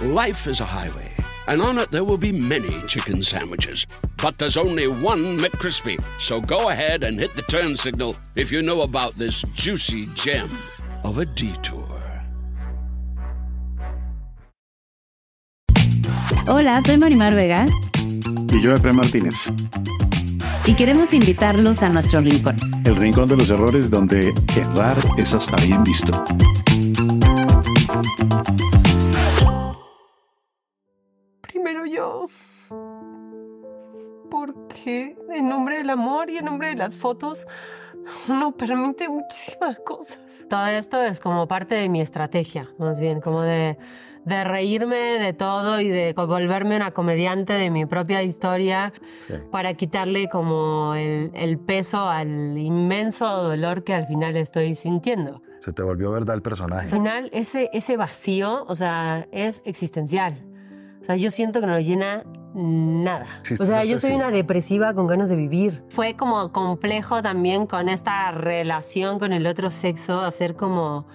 Life is a highway, and on it there will be many chicken sandwiches. But there's only one McCrispy. So go ahead and hit the turn signal if you know about this juicy gem of a detour. Hola, soy Marimar Vega Y yo, Efraín Martínez. y queremos invitarlos a nuestro rincón. El rincón de los errores donde errar es hasta bien visto. Yo. Porque en nombre del amor y en nombre de las fotos uno permite muchísimas cosas. Todo esto es como parte de mi estrategia, más bien, como de, de reírme de todo y de volverme una comediante de mi propia historia Sí. para quitarle como el, el peso al inmenso dolor que al final estoy sintiendo. Se te volvió verdad el Al personaje. final, ese, ese vacío, o sea, es existencial. O sea, yo siento que no lo llena nada. Existe o sea, yo soy sí. una depresiva con ganas de vivir. Fue como complejo también con esta relación con el otro sexo, hacer como,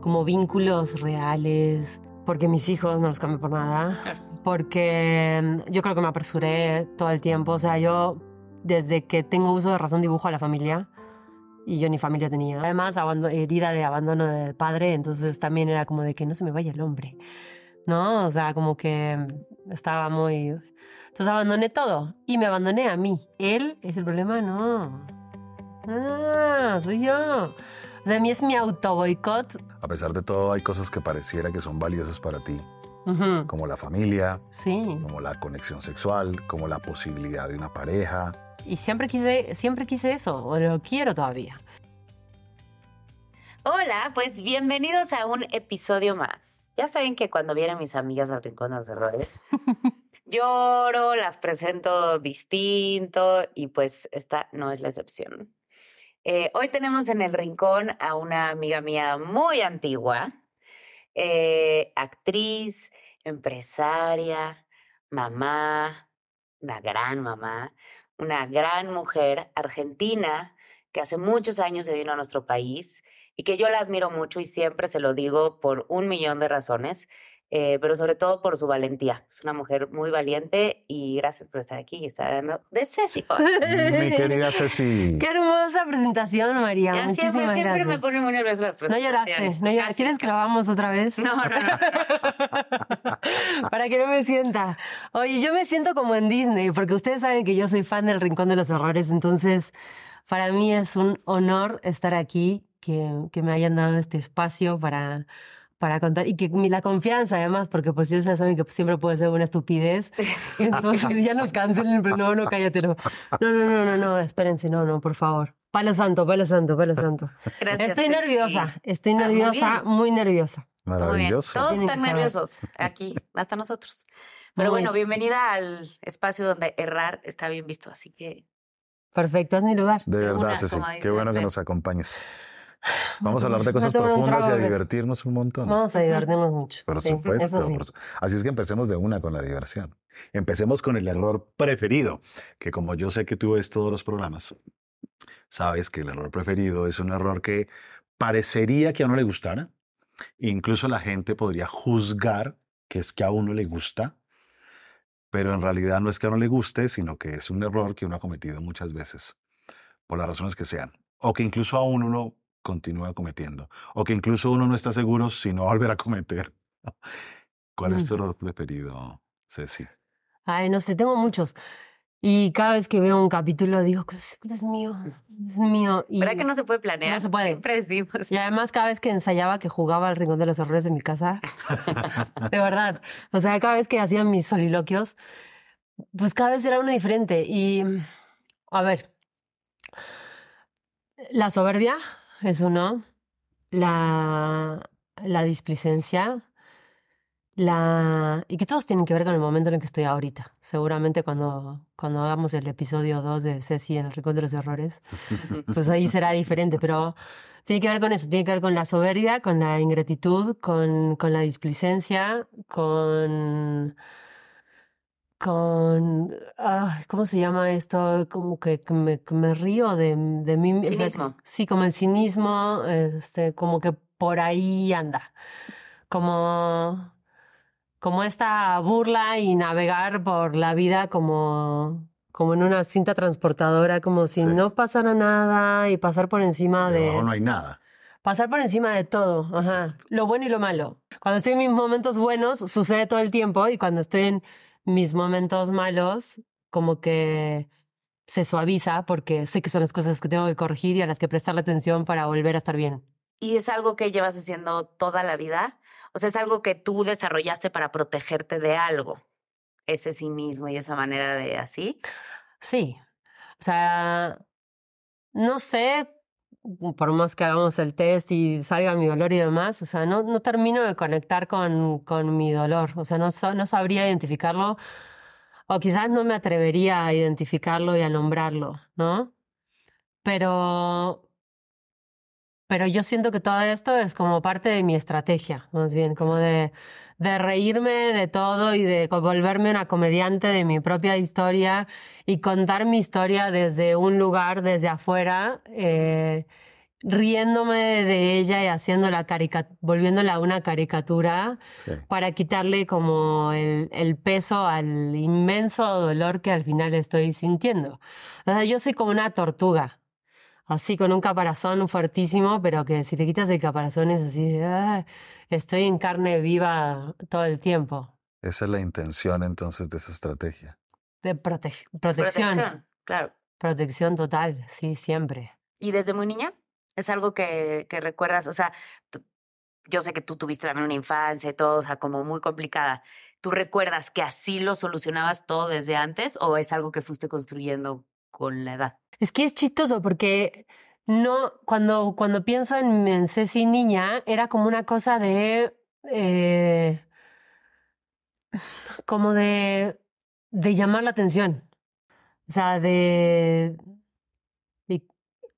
como vínculos reales, porque mis hijos no los cambié por nada. Porque mm, yo creo que me apresuré todo el tiempo. O sea, yo desde que tengo uso de razón dibujo a la familia y yo ni familia tenía. Además, herida de abandono de padre, entonces también era como de que no se me vaya el hombre, ¿no? O sea, como que estaba muy... Entonces abandoné todo y me abandoné a mí. ¿Él es el problema? No. No, soy yo. O sea, a mí es mi auto boicot. A pesar de todo, hay cosas que pareciera que son valiosas para ti, como la familia, Sí. como la conexión sexual, como la posibilidad de una pareja. Y siempre quise, siempre quise eso, o lo quiero todavía. Hola, pues bienvenidos a un episodio más. Ya saben que cuando vienen mis amigas al Rincón de los Errores, lloro, las presento distinto y pues esta no es la excepción. Eh, hoy tenemos en el Rincón a una amiga mía muy antigua, eh, actriz, empresaria, mamá, una gran mamá, una gran mujer argentina que hace muchos años se vino a nuestro país y que yo la admiro mucho y siempre se lo digo por un millón de razones, eh, pero sobre todo por su valentía. Es una mujer muy valiente y gracias por estar aquí y estar hablando de Ceci. Mi querida Ceci. Qué hermosa presentación, María. Ya Muchísimas siempre, siempre gracias. me pone muy nerviosa las No presentaciones. lloraste, no lloraste. Casi, ¿Quieres que lo hagamos otra vez? No, no, no. Para que no me sienta. Oye, yo me siento como en Disney, porque ustedes saben que yo soy fan del Rincón de los Horrores, entonces para mí es un honor estar aquí, que, que me hayan dado este espacio para, para contar y que la confianza además, porque pues ellos ya saben que siempre puede ser una estupidez, entonces ya nos cancelen, pero no, no, cállate, no. No, no, no, no, no, espérense, no, no, por favor. Palo santo, palo santo, palo santo. Gracias, Estoy nerviosa, estoy Ah, muy nerviosa, muy nerviosa. Maravilloso. Todos están nerviosos aquí, hasta nosotros. Pero Muy bueno, bien. bienvenida al espacio donde errar está bien visto, así que Perfecto, es mi lugar. De De verdad, una, Ceci. Qué bueno que nos acompañes. Vamos a hablar de cosas profundas y a divertirnos un montón. Vamos a divertirnos mucho. Por Sí, supuesto. eso sí. por su- Así es que empecemos de una con la diversión. Empecemos con el error preferido, que como yo sé que tú ves todos los programas, sabes que el error preferido es un error que parecería que a uno le gustara. Incluso la gente podría juzgar que es que a uno le gusta, pero en realidad no es que a uno le guste, sino que es un error que uno ha cometido muchas veces, por las razones que sean, o que incluso aún uno continúa cometiendo, o que incluso uno no está seguro si no va a volver a cometer. ¿Cuál es tu error preferido, Ceci? Ay, no sé, tengo muchos. Y cada vez que veo un capítulo digo, es, es mío, es mío. Y, ¿verdad que no se puede planear? No se puede. Siempre decimos. y además cada vez que ensayaba que jugaba al Rincón de los Horrores en mi casa, de verdad, o sea, cada vez que hacía mis soliloquios, pues cada vez era una diferente. Y, a ver, la soberbia es uno, la, la displicencia, la y que todos tienen que ver con el momento en el que estoy ahorita. Seguramente cuando, cuando hagamos el episodio 2 de Ceci en el Rincón de los Errores, pues ahí será diferente, pero tiene que ver con eso, tiene que ver con la soberbia, con la ingratitud, con, con la displicencia, con con, ¿cómo se llama esto? Como que, me, me, río de, de mí. Cinismo. sí, como el cinismo, este, como que por ahí anda. Como, como esta burla y navegar por la vida como, como en una cinta transportadora, como si no pasara nada y pasar por encima de... No, no hay nada. Pasar por encima de todo, ajá. Lo bueno y lo malo. Cuando estoy en mis momentos buenos, sucede todo el tiempo y cuando estoy en mis momentos malos, como que se suaviza porque sé que son las cosas que tengo que corregir y a las que prestarle atención para volver a estar bien. ¿Y es algo que llevas haciendo toda la vida? O sea, es algo que tú desarrollaste para protegerte de algo, ese cinismo y esa manera de así. Sí. O sea, no sé, por más que hagamos el test y salga mi dolor y demás, o sea, no, no termino de conectar con, con mi dolor. O sea, no, no sabría identificarlo o quizás no me atrevería a identificarlo y a nombrarlo, ¿no? Pero, pero yo siento que todo esto es como parte de mi estrategia, más bien, como de, de reírme de todo y de volverme una comediante de mi propia historia y contar mi historia desde un lugar, desde afuera. Eh, riéndome de ella y haciéndola volviéndola una caricatura para quitarle como el, el, peso al inmenso dolor que al final estoy sintiendo. O sea, yo soy como una tortuga, así con un caparazón fuertísimo, pero que si le quitas el caparazón es así, ah, estoy en carne viva todo el tiempo. Esa es la intención entonces de esa estrategia. De protección. Protección, claro. Protección total, sí, siempre. ¿Y desde muy niña? ¿Es algo que, que recuerdas? O sea, yo sé que tú tuviste también una infancia y todo, o sea, como muy complicada. ¿Tú recuerdas que así lo solucionabas todo desde antes o es algo que fuiste construyendo con la edad? Es que es chistoso porque no, cuando, cuando pienso en, en Ceci niña, era como una cosa de. Eh, como de. de llamar la atención. O sea, de.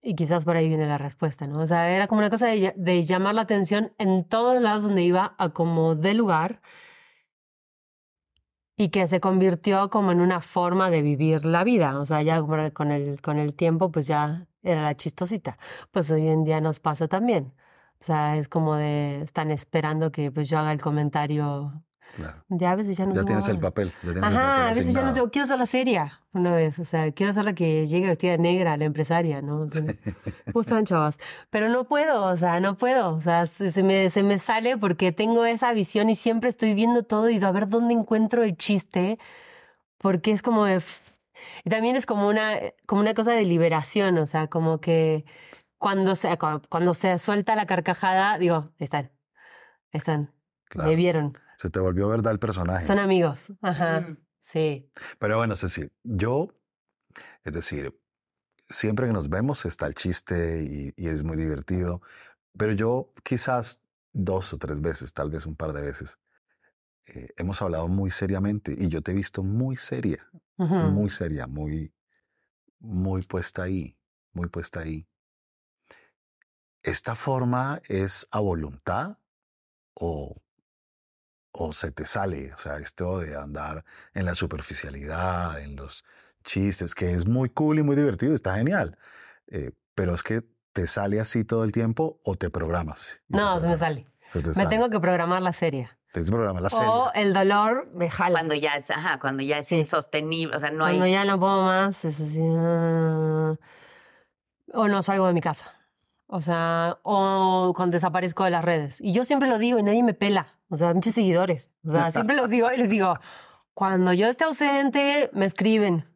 Y, quizás por ahí viene la respuesta, ¿no? O sea, era como una cosa de, de llamar la atención en todos lados donde iba, a como de lugar y que se convirtió como en una forma de vivir la vida. O sea, ya con el, con el tiempo, pues ya era la chistosita. Pues hoy en día nos pasa también. O sea, es como de, están esperando que pues yo haga el comentario ya a veces ya no Ya tienes el papel. Ajá, a veces ya no tengo. Quiero ser la seria una vez. O sea, quiero ser la que llegue vestida negra, la empresaria, ¿no? O ¿Cómo están, chavas? Pero no puedo, o sea, no puedo. O sea, se me, se me sale porque tengo esa visión y siempre estoy viendo todo y a ver dónde encuentro el chiste. Porque es como de. Y también es como una, como una cosa de liberación, o sea, como que cuando se, cuando se suelta la carcajada, digo, están, están, me vieron. Se te volvió verdad el personaje. Son amigos. Ajá. Mm. Sí. Pero bueno, Ceci, yo, es decir, siempre que nos vemos está el chiste y, es muy divertido, pero yo quizás dos o tres veces, tal vez un par de veces, eh, hemos hablado muy seriamente y yo te he visto muy seria, muy seria, muy, muy puesta ahí, muy puesta ahí. ¿Esta forma es a voluntad o o se te sale, o sea, esto de andar en la superficialidad, en los chistes, que es muy cool y muy divertido, está genial, eh, pero es que te sale así todo el tiempo o te programas. No, se me sale. me tengo que programar la serie. Tienes que programar la serie. O el dolor me jala. Cuando ya es, ajá, cuando ya es insostenible, o sea, no hay... Cuando ya no puedo más, es así... Ah, o no salgo de mi casa. O sea, o cuando desaparezco de las redes. Y yo siempre lo digo y nadie me pela. O sea, muchos seguidores. O sea, siempre los digo y les digo, cuando yo esté ausente, me escriben.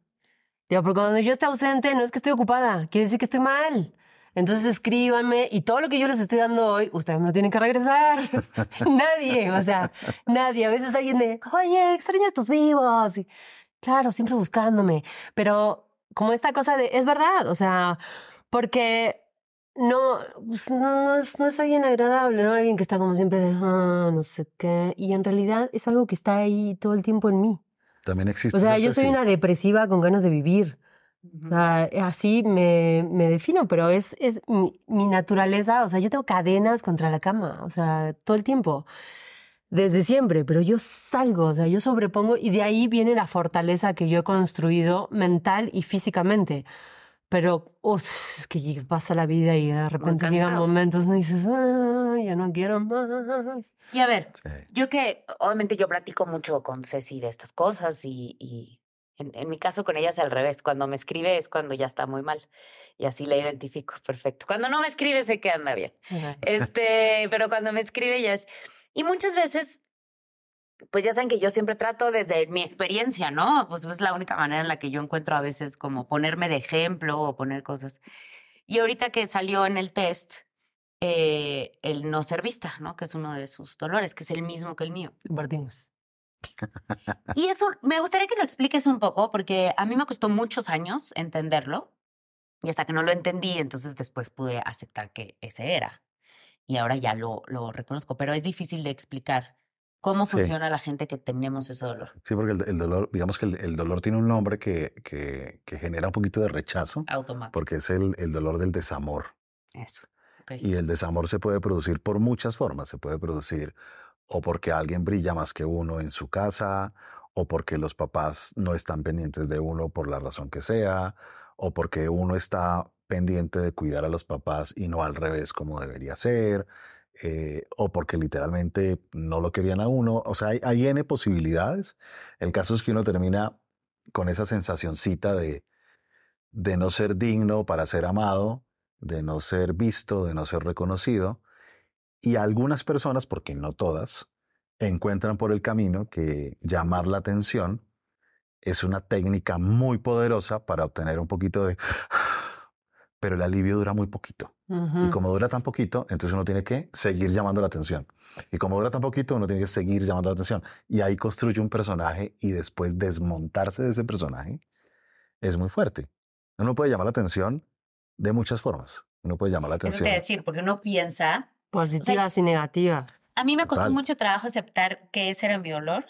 Digo, porque cuando yo esté ausente no es que estoy ocupada, quiere decir que estoy mal. Entonces escríbanme y todo lo que yo les estoy dando hoy, ustedes me lo tienen que regresar. nadie, o sea, nadie. A veces alguien de, oye, extraño a tus vivos. Y, claro, siempre buscándome. Pero como esta cosa de, es verdad, o sea, porque no, pues no, no, es, no es alguien agradable, ¿no? Alguien que está como siempre de, ah, no sé qué. Y en realidad es algo que está ahí todo el tiempo en mí. También existe. O sea, yo soy una depresiva con ganas de vivir. O sea, así me, me defino, pero es, es mi, mi, naturaleza. O sea, yo tengo cadenas contra la cama, o sea, todo el tiempo, desde siempre, pero yo salgo, o sea, yo sobrepongo y de ahí viene la fortaleza que yo he construido mental y físicamente. Pero es que pasa la vida y de repente llegan momentos y dices, ah, ya no quiero más. Y a ver, yo que obviamente yo platico mucho con Ceci de estas cosas y, y en, en, mi caso con ella es al revés. Cuando me escribe es cuando ya está muy mal y así la identifico perfecto. Cuando no me escribe sé que anda bien. Este, pero cuando me escribe ya es... Y muchas veces pues ya saben que yo siempre trato desde mi experiencia, ¿no? Pues es la única manera en la que yo encuentro a veces como ponerme de ejemplo o poner cosas. Y ahorita que salió en el test eh, el no ser vista, ¿no? Que es uno de sus dolores, que es el mismo que el mío. Compartimos. Y eso, me gustaría que lo expliques un poco, porque a mí me costó muchos años entenderlo. Y hasta que no lo entendí, entonces después pude aceptar que ese era. Y ahora ya lo, lo reconozco, pero es difícil de explicar ¿Cómo funciona la gente que tenemos ese dolor? Sí, porque el, dolor, digamos que el, dolor tiene un nombre que, que, que, genera un poquito de rechazo. Automático. Porque es el, el dolor del desamor. Eso. Y el desamor se puede producir por muchas formas. Se puede producir o porque alguien brilla más que uno en su casa, o porque los papás no están pendientes de uno por la razón que sea, o porque uno está pendiente de cuidar a los papás y no al revés como debería ser. Eh, o porque literalmente no lo querían a uno. O sea, hay, hay, N posibilidades. El caso es que uno termina con esa sensacioncita de, de no ser digno para ser amado, de no ser visto, de no ser reconocido. Y algunas personas, porque no todas, encuentran por el camino que llamar la atención es una técnica muy poderosa para obtener un poquito de pero el alivio dura muy poquito. Y como dura tan poquito, entonces uno tiene que seguir llamando la atención. Y como dura tan poquito, uno tiene que seguir llamando la atención. Y ahí construye un personaje y después desmontarse de ese personaje es muy fuerte. Uno puede llamar la atención de muchas formas. Uno puede llamar la atención. Eso te decir, porque uno piensa... Positivas y negativas. A mí me costó mucho trabajo aceptar que ese era mi dolor,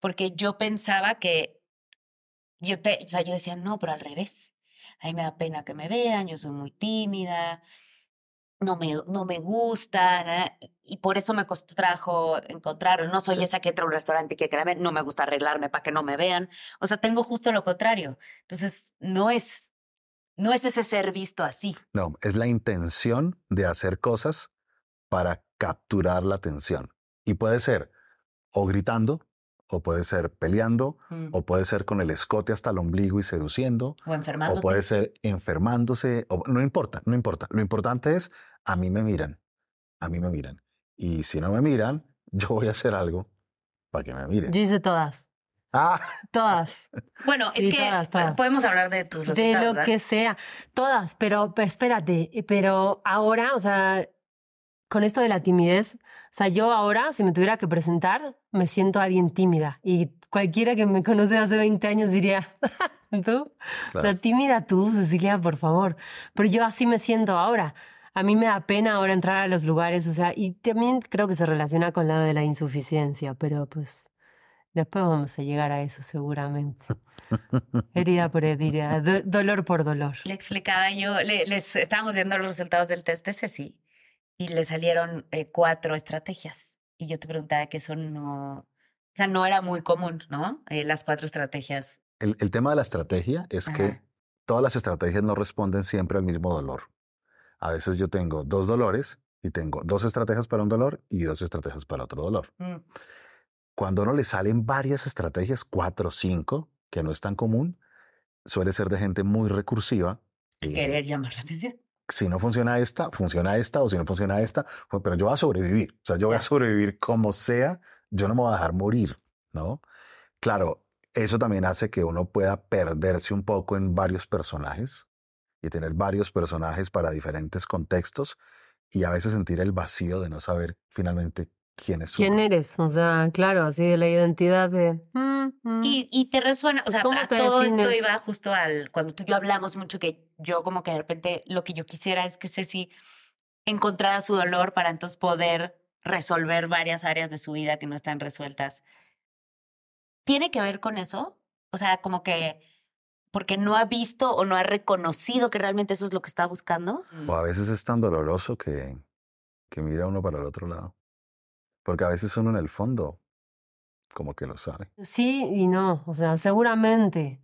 porque yo pensaba que yo te, o sea, yo decía, no, pero al revés a mí me da pena que me vean, yo soy muy tímida, no me, no me gusta, y por eso me costó trabajo encontrarlo. No soy esa que entra a un restaurante y que la no me gusta arreglarme para que no me vean. O sea, tengo justo lo contrario. Entonces, no es, no es ese ser visto así. No, es la intención de hacer cosas para capturar la atención. Y puede ser o gritando, o puede ser peleando, mm. o puede ser con el escote hasta el ombligo y seduciendo, o enfermándose. O puede ser enfermándose, o, no importa, no importa. Lo importante es, a mí me miran, a mí me miran. Y si no me miran, yo voy a hacer algo para que me miren. Yo hice todas. Ah. Todas. Bueno, es que podemos hablar de tus resultados. De lo que sea. Todas, pero, pero espérate, pero ahora, o sea, con esto de la timidez, o sea, yo ahora, si me tuviera que presentar, me siento alguien tímida. Y cualquiera que me conoce hace 20 años diría, ¿tú? O sea, tímida tú, Cecilia, por favor. Pero yo así me siento ahora. A mí me da pena ahora entrar a los lugares, o sea, y también creo que se relaciona con lo de la insuficiencia, pero pues después vamos a llegar a eso seguramente. Herida por herida, dolor por dolor. Le explicaba yo, les estábamos viendo los resultados del test de Ceci y le salieron eh, cuatro estrategias. Y yo te preguntaba que eso no, o sea, no era muy común, ¿no? Eh, las cuatro estrategias. El, el, tema de la estrategia es que todas las estrategias no responden siempre al mismo dolor. A veces yo tengo dos dolores y tengo dos estrategias para un dolor y dos estrategias para otro dolor. Mm. Cuando a uno le salen varias estrategias, cuatro o cinco, que no es tan común, suele ser de gente muy recursiva. Y querer llamar la atención si no funciona esta, funciona esta, o si no funciona esta, pues, pero yo voy a sobrevivir. O sea, yo voy a sobrevivir como sea, yo no me voy a dejar morir, ¿no? Claro, eso también hace que uno pueda perderse un poco en varios personajes y tener varios personajes para diferentes contextos y a veces sentir el vacío de no saber finalmente quién es ¿Quién eres? O sea, claro, así de la identidad de... Mm, mm. Y, y te resuena, o sea, todo esto iba justo al, cuando tú y yo hablamos mucho que yo como que de repente lo que yo quisiera es que Ceci encontrara su dolor para entonces poder resolver varias áreas de su vida que no están resueltas. ¿Tiene que ver con eso? O sea, como que porque no ha visto o no ha reconocido que realmente eso es lo que está buscando. O a veces es tan doloroso que, que mira uno para el otro lado. Porque a veces uno en el fondo como que lo sabe. Sí y no, o sea, seguramente,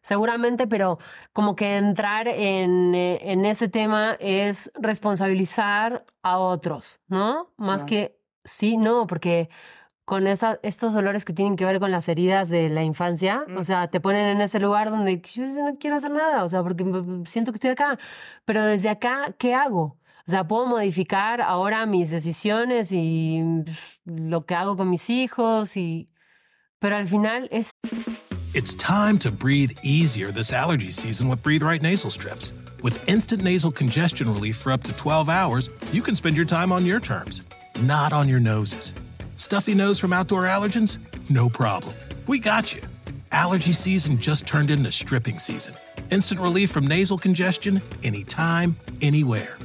seguramente, pero como que entrar en, eh, en ese tema es responsabilizar a otros, ¿no? Más que, sí, no, porque con esa, estos dolores que tienen que ver con las heridas de la infancia, o mm. sea, te ponen en ese lugar donde yo no quiero hacer nada, o sea, porque siento que estoy acá, pero desde acá, ¿qué hago? O sea, puedo modificar ahora mis decisiones y lo que hago con mis hijos y pero al final es It's time to breathe easier this allergy season with Breathe Right nasal strips. With instant nasal congestion relief for up to 12 hours, you can spend your time on your terms, not on your noses. Stuffy nose from outdoor allergens? No problem. We got you. Allergy season just turned into stripping season. Instant relief from nasal congestion anytime, anywhere.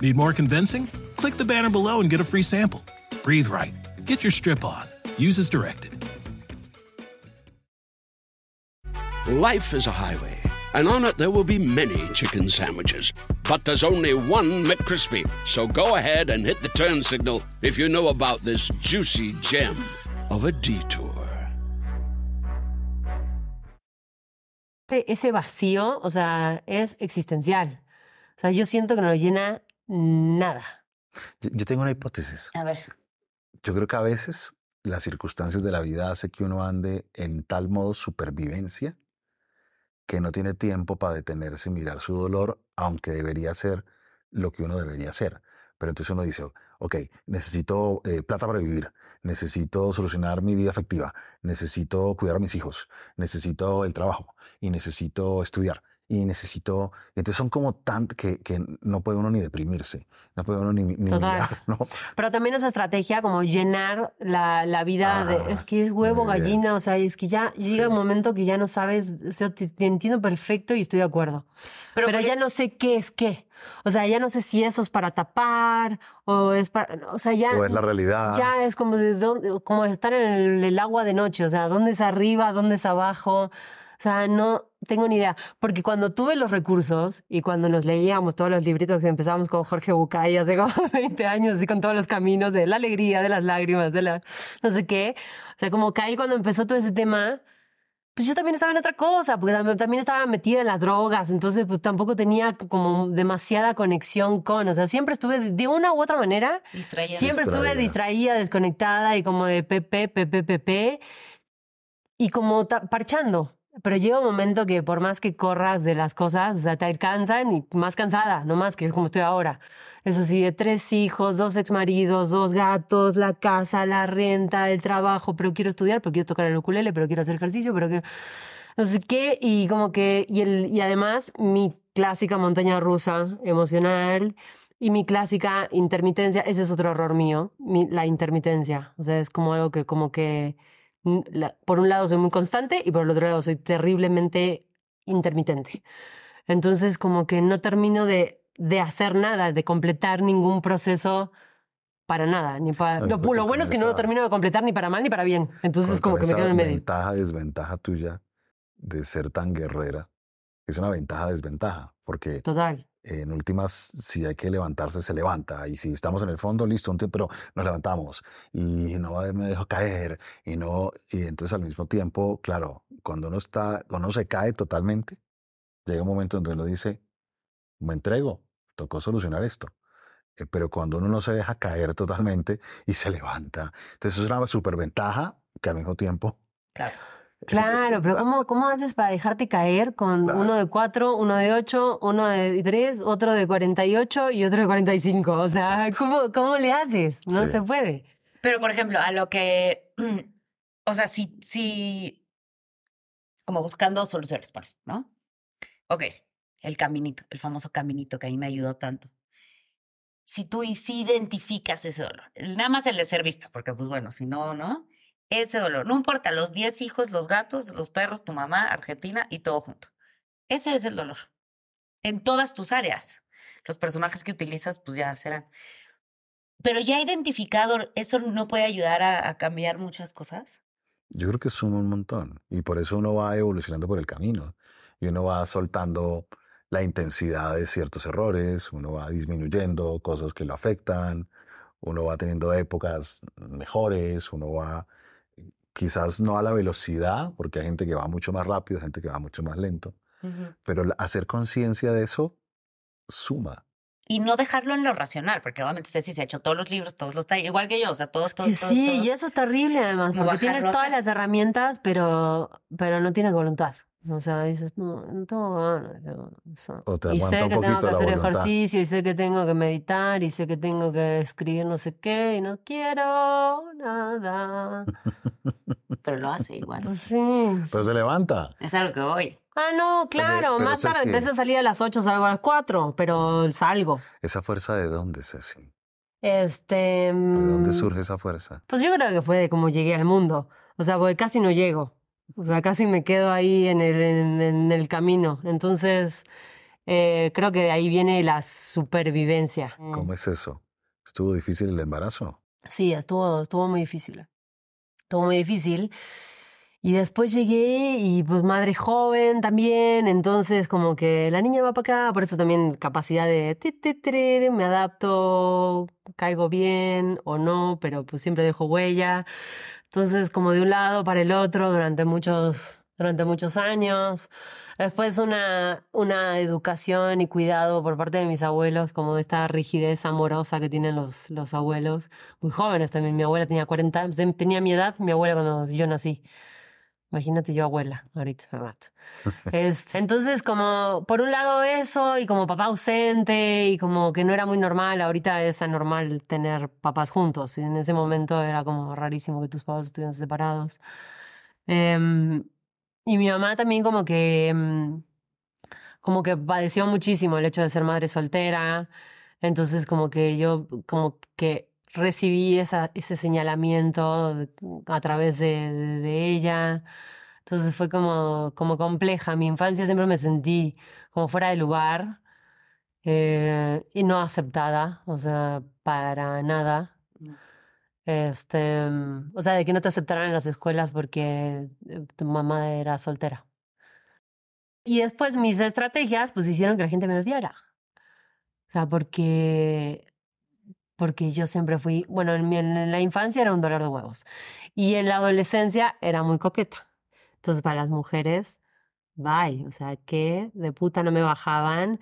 Need more convincing? Click the banner below and get a free sample. Breathe right. Get your strip on. Use as directed. Life is a highway, and on it there will be many chicken sandwiches. But there's only one McCrispy. So go ahead and hit the turn signal if you know about this juicy gem of a detour. Ese vacío, o sea, es existencial. O sea, yo siento que no lo llena nada. Yo, yo tengo una hipótesis. A ver. Yo creo que a veces las circunstancias de la vida hacen que uno ande en tal modo supervivencia que no tiene tiempo para detenerse y mirar su dolor, aunque debería ser lo que uno debería hacer. Pero entonces uno dice, ok, necesito eh, plata para vivir, necesito solucionar mi vida afectiva, necesito cuidar a mis hijos, necesito el trabajo y necesito estudiar y necesito. Entonces son como tan que, que no puede uno ni deprimirse, no puede uno ni, ni mirar, ¿no? Pero también esa estrategia como llenar la, la vida de. Es que es huevo, gallina, o sea, es que ya llega un momento que ya no sabes. O sea, te, entiendo perfecto y estoy de acuerdo. Pero, pero ya no sé qué es qué. O sea, ya no sé si eso es para tapar o es para, o sea, ya o es la realidad. Ya es como de dónde, como estar en el, el, agua de noche, o sea, dónde es arriba, dónde es abajo. O sea, no tengo ni idea. Porque cuando tuve los recursos y cuando nos leíamos todos los libritos que empezábamos con Jorge Bucay hace como 20 años, así con todos los caminos de la alegría, de las lágrimas, de la no sé qué. O sea, como que ahí cuando empezó todo ese tema, pues yo también estaba en otra cosa, porque también estaba metida en las drogas, entonces pues tampoco tenía como demasiada conexión con, o sea, siempre estuve de una u otra manera, distraída. siempre estuve distraída, desconectada y como de pepe, pepe, pepe, y como parchando. Pero llega un momento que por más que corras de las cosas, o sea, te alcanzan y más cansada, no más que es como estoy ahora. Es así, de tres hijos, dos exmaridos, dos gatos, la casa, la renta, el trabajo, pero quiero estudiar, pero quiero tocar el ukulele, pero quiero hacer ejercicio, pero quiero... No sé qué, y como que, y, el, y además mi clásica montaña rusa emocional y mi clásica intermitencia, ese es otro error mío, mi, la intermitencia. O sea, es como algo que como que por un lado soy muy constante y por el otro lado soy terriblemente intermitente. Entonces como que no termino de, de hacer nada, de completar ningún proceso para nada. Ni para, lo, lo, bueno es que no lo termino de completar ni para mal ni para bien. Entonces como que me quedo en el medio. Ventaja, desventaja tuya de ser tan guerrera. Es una ventaja, desventaja. Porque Total en últimas, si hay que levantarse, se levanta. Y si estamos en el fondo, listo, un tiempo, pero nos levantamos. Y no me dejo caer. Y, no, y entonces al mismo tiempo, claro, cuando uno, está, cuando uno se cae totalmente, llega un momento donde uno dice, me entrego, tocó solucionar esto. Eh, pero cuando uno no se deja caer totalmente y se levanta, entonces es una superventaja que al mismo tiempo... Claro Claro, pero ¿cómo, ¿cómo haces para dejarte caer con uno de cuatro, uno de ocho, uno de tres, otro de cuarenta y ocho y otro de cuarenta y cinco? O sea, ¿cómo, ¿cómo le haces? No se puede. Pero, por ejemplo, a lo que, o sea, si, si, como buscando soluciones, ¿no? Ok, el caminito, el famoso caminito que a mí me ayudó tanto. Si tú sí identificas ese dolor, nada más el de ser visto, porque pues bueno, si no, ¿no? Ese dolor. No importa, los 10 hijos, los gatos, los perros, tu mamá, Argentina y todo junto. Ese es el dolor. en todas tus áreas. Los personajes que utilizas, pues ya serán. Pero ya identificado, ¿eso no puede ayudar a, cambiar muchas cosas? Yo creo que suma un montón. Y por eso uno va evolucionando por el camino. Y uno va soltando la intensidad de ciertos errores, uno va disminuyendo cosas que lo afectan, uno va teniendo épocas mejores, uno va quizás no a la velocidad, porque hay gente que va mucho más rápido, gente que va mucho más lento, pero hacer conciencia de eso suma. Y no dejarlo en lo racional, porque obviamente Ceci se ha hecho todos los libros, todos los talleres, igual que yo, o sea, todos, todos, todos. Sí, y eso es terrible además, porque tienes todas las herramientas, pero, pero no tienes voluntad. O sea, dices, no, no tengo ganas. y sé que tengo que hacer ejercicio, y sé que tengo que meditar, y sé que tengo que escribir no sé qué, y no quiero nada. Pero lo hace igual. Pues sí. Pero se levanta. Es algo que voy. Ah, no, claro, más tarde. Vez de salir a las 8, salgo a las 4, pero salgo. ¿Esa fuerza de dónde, Ceci? Este. ¿De dónde mm, surge esa fuerza? Pues yo creo que fue de cómo llegué al mundo. O sea, porque casi no llego. O sea, casi me quedo ahí en el, en, el camino. Entonces, eh, creo que de ahí viene la supervivencia. ¿Cómo es eso? ¿Estuvo difícil el embarazo? Sí, estuvo, estuvo muy difícil. Estuvo muy difícil. Y después llegué y pues madre joven también, entonces como que la niña va para acá, por eso también capacidad de me adapto, caigo bien o no, pero pues siempre dejo huella. Entonces, como de un lado para el otro durante muchos, durante muchos años. Después una, una educación y cuidado por parte de mis abuelos, como esta rigidez amorosa que tienen los, los abuelos. Muy jóvenes también. Mi abuela tenía 40, tenía mi edad, mi abuela cuando yo nací. Imagínate yo abuela, ahorita me mato. entonces, como por un lado eso, y como papá ausente, y como que no era muy normal, ahorita es anormal tener papás juntos, y en ese momento era como rarísimo que tus papás estuvieran separados. Em, y mi mamá también como que, em, como que padeció muchísimo el hecho de ser madre soltera, entonces como que yo, como que recibí esa, ese señalamiento a través de, de, ella. Entonces fue como, como compleja. Mi infancia siempre me sentí como fuera de lugar eh, y no aceptada, o sea, para nada. Mm. Este, o sea, de que no te aceptaran en las escuelas porque eh, tu mamá era soltera. Y después mis estrategias pues hicieron que la gente me odiara. O sea, porque porque yo siempre fui, bueno, en, la infancia era un dolor de huevos y en la adolescencia era muy coqueta. Entonces, para las mujeres, bye, o sea, que de puta no me bajaban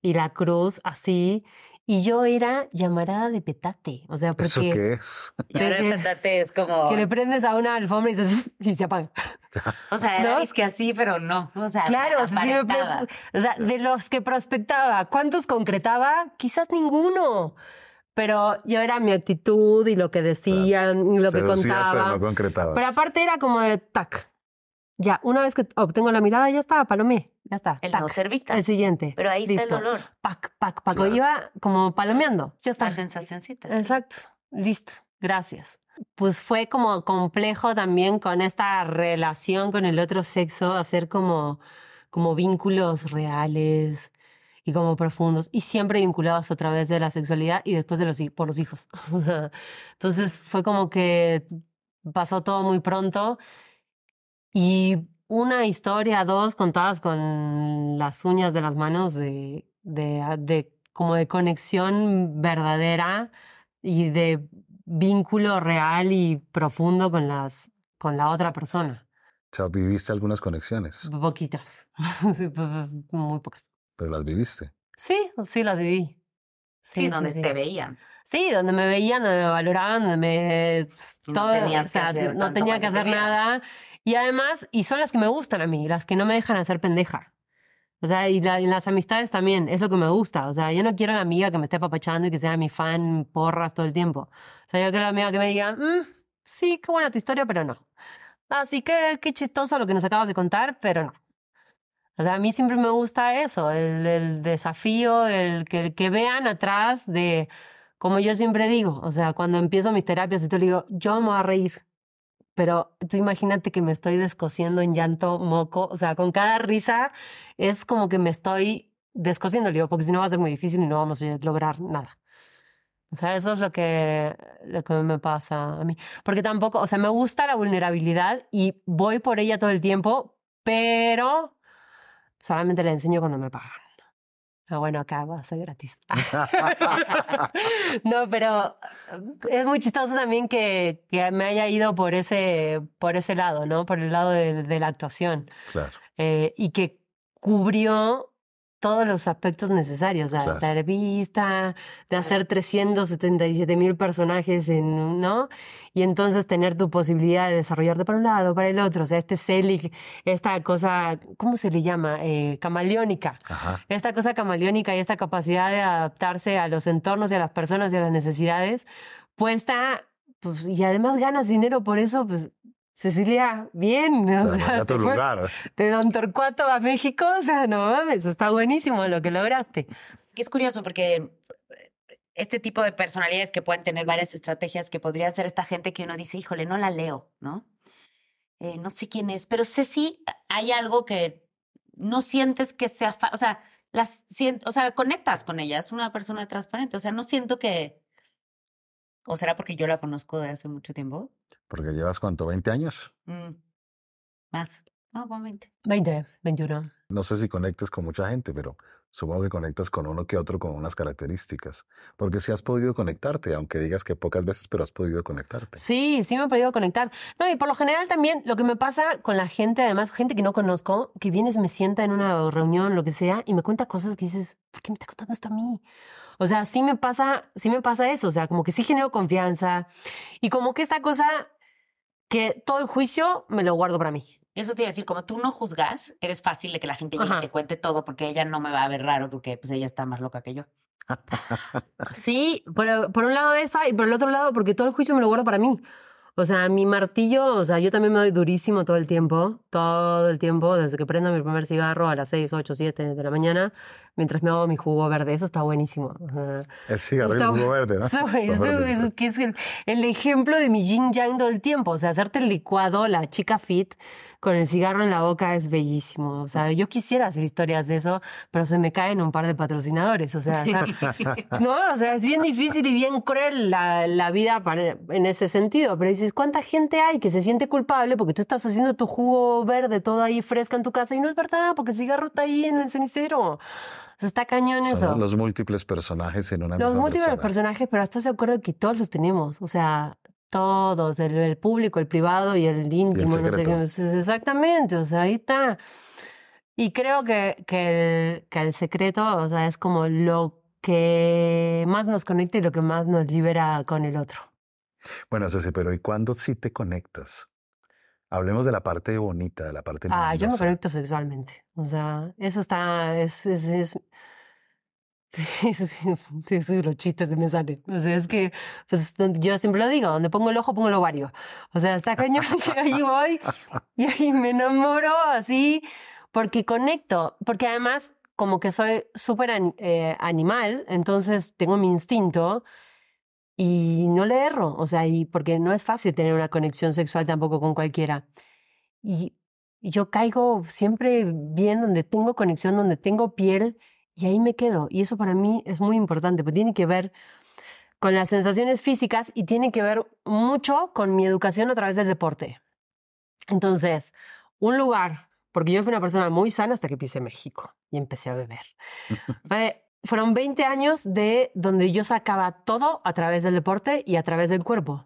y la cruz así. Y yo era llamarada de petate. O sea, porque. ¿Eso qué es? petate es como. Que le prendes a una alfombra y se, y se apaga. O sea, era que así, pero no. O sea, claro, o sea, de los que prospectaba, ¿cuántos concretaba? Quizás ninguno pero yo era mi actitud y lo que decían y lo que contaba. Pero, pero aparte era como de tac. Ya, una vez que obtengo la mirada, ya estaba, palomé, ya está. El no serviste. El siguiente. Pero ahí está el dolor. Pac, pac, pac. Iba como palomeando, ya está. La sensacióncita. Exacto, listo, gracias. Pues fue como complejo también con esta relación con el otro sexo, hacer como, como vínculos reales, y como profundos y siempre vinculados a través de la sexualidad y después de los, por los hijos. Entonces fue como que pasó todo muy pronto y una historia, dos contadas con las uñas de las manos de, de, de como de conexión verdadera y de vínculo real y profundo con, las, con la otra persona. O sea, viviste algunas conexiones. Poquitas, muy pocas. ¿Pero las viviste? Sí, sí las viví. Sí, donde te veían. Sí, donde me veían, donde me valoraban, donde me... Todo, no, o sea, no tenía que hacer nada. Y además, y son las que me gustan a mí, las que no me dejan hacer pendeja. O sea, y, las amistades también, es lo que me gusta. O sea, yo no quiero la amiga que me esté apapachando y que sea mi fan porras todo el tiempo. O sea, yo quiero la amiga que me diga, mm, sí, qué buena tu historia, pero no. Así que qué chistoso lo que nos acabas de contar, pero no. O sea, a mí siempre me gusta eso, el, desafío, el que, que vean atrás de, como yo siempre digo, o sea, cuando empiezo mis terapias y tú le digo, yo me voy a reír, pero tú imagínate que me estoy descosiendo en llanto, moco, o sea, con cada risa es como que me estoy descosiéndolo, porque si no va a ser muy difícil y no vamos a lograr nada. O sea, eso es lo que, lo que me pasa a mí. Porque tampoco, o sea, me gusta la vulnerabilidad y voy por ella todo el tiempo, pero solamente la enseño cuando me pagan. Ah, bueno, acá va a ser gratis. no, pero es muy chistoso también que, que, me haya ido por ese, por ese lado, ¿no? Por el lado de, de la actuación. Claro. Eh, y que cubrió todos los aspectos necesarios, de ser vista, de hacer 377 mil personajes, en, ¿no? Y entonces tener tu posibilidad de desarrollarte para un lado, para el otro, o sea, este celic, esta cosa, ¿cómo se le llama? Eh, camaleónica. Esta cosa camaleónica y esta capacidad de adaptarse a los entornos y a las personas y a las necesidades, puesta, pues, y además ganas dinero por eso, pues Cecilia, bien, o sea, tu lugar. de Don Torcuato a México, o sea, no mames, está buenísimo lo que lograste. Que es curioso porque este tipo de personalidades que pueden tener varias estrategias que podría ser esta gente que uno dice, híjole, no la leo, ¿no? Eh, no sé quién es, pero sé si hay algo que no sientes que sea, o sea, las o sea, conectas con ella, es una persona transparente, o sea, no siento que ¿O será porque yo la conozco de hace mucho tiempo? Porque llevas cuánto, 20 años. Mm, más. No, con 20. 20, 21. No sé si conectes con mucha gente, pero supongo que conectas con uno que otro con unas características. Porque si has podido conectarte, aunque digas que pocas veces, pero has podido conectarte. Sí, sí me he podido conectar. No, y por lo general también lo que me pasa con la gente, además, gente que no conozco, que vienes, me sienta en una reunión, lo que sea, y me cuenta cosas que dices, ¿por qué me está contando esto a mí? O sea, sí me pasa, sí me pasa eso, o sea, como que sí genero confianza y como que esta cosa que todo el juicio me lo guardo para mí. Eso te iba a decir, como tú no juzgas, eres fácil de que la gente llegue y te cuente todo porque ella no me va a ver raro porque pues ella está más loca que yo. sí, por, por un lado esa y por el otro lado porque todo el juicio me lo guardo para mí. O sea, mi martillo, o sea, yo también me doy durísimo todo el tiempo, todo el tiempo, desde que prendo mi primer cigarro a las 6, 8, 7 de la mañana, mientras me hago mi jugo verde. Eso está buenísimo. el cigarro y el jugo verde, ¿no? Eso, que es el, el, ejemplo de mi yin yang todo el tiempo. O sea, hacerte el licuado, la chica fit, con el cigarro en la boca es bellísimo. O sea, yo quisiera hacer historias de eso, pero se me caen un par de patrocinadores. O sea, no, o sea, es bien difícil y bien cruel la, la vida en ese sentido. Pero dices, ¿cuánta gente hay que se siente culpable porque tú estás haciendo tu jugo verde todo ahí fresca en tu casa y no es verdad porque el cigarro está ahí en el cenicero? O sea, está cañón eso. los múltiples personajes en una Los múltiples personajes, pero estás de acuerdo que todos los tenemos. O sea, todos, el, público, el privado y el íntimo, no sé qué. Exactamente, o sea, ahí está. Y creo que, que, el, que el secreto, o sea, es como lo que más nos conecta y lo que más nos libera con el otro. Bueno, Ceci, pero ¿y cuándo sí te conectas? Hablemos de la parte bonita, de la parte Ah, yo me conecto sexualmente. O sea, eso está, es, es Sí, los chistes se me salen. O sea, es que pues, yo siempre lo digo, donde pongo el ojo pongo el ovario. O sea, está cañón y ahí voy y ahí me enamoro así porque conecto, porque además como que soy súper eh, animal, entonces tengo mi instinto y no le erro, o sea, y porque no es fácil tener una conexión sexual tampoco con cualquiera. Y yo caigo siempre bien donde tengo conexión, donde tengo piel y ahí me quedo. Y eso para mí es muy importante, porque tiene que ver con las sensaciones físicas y tiene que ver mucho con mi educación a través del deporte. Entonces, un lugar, porque yo fui una persona muy sana hasta que pisé México y empecé a beber. Eh, fueron 20 años de donde yo sacaba todo a través del deporte y a través del cuerpo.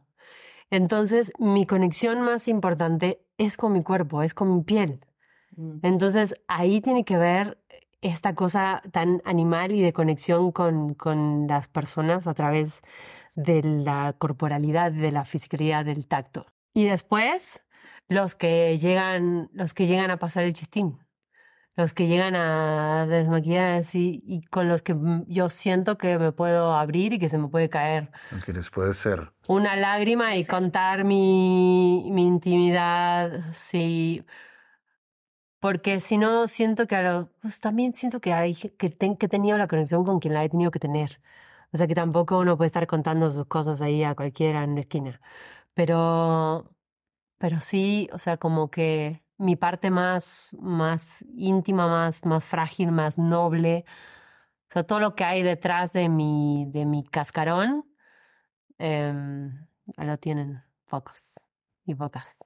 Entonces, mi conexión más importante es con mi cuerpo, es con mi piel. Mm. Entonces, ahí tiene que ver esta cosa tan animal y de conexión con, con las personas a través de la corporalidad, de la fisicalidad, del tacto. Y después, los que llegan, los que llegan a pasar el chistín, los que llegan a desmaquillar así y con los que yo siento que me puedo abrir y que se me puede caer. Que les puede ser. Una lágrima y contar mi, mi intimidad, sí porque si no, siento que a lo, pues también siento que, hay, que, que he tenido la conexión con quien la he tenido que tener. O sea que tampoco uno puede estar contando sus cosas ahí a cualquiera en la esquina. Pero, pero sí, o sea, como que mi parte más, más íntima, más, más frágil, más noble. O sea, todo lo que hay detrás de mi, de mi cascarón, eh, lo tienen pocos y pocas.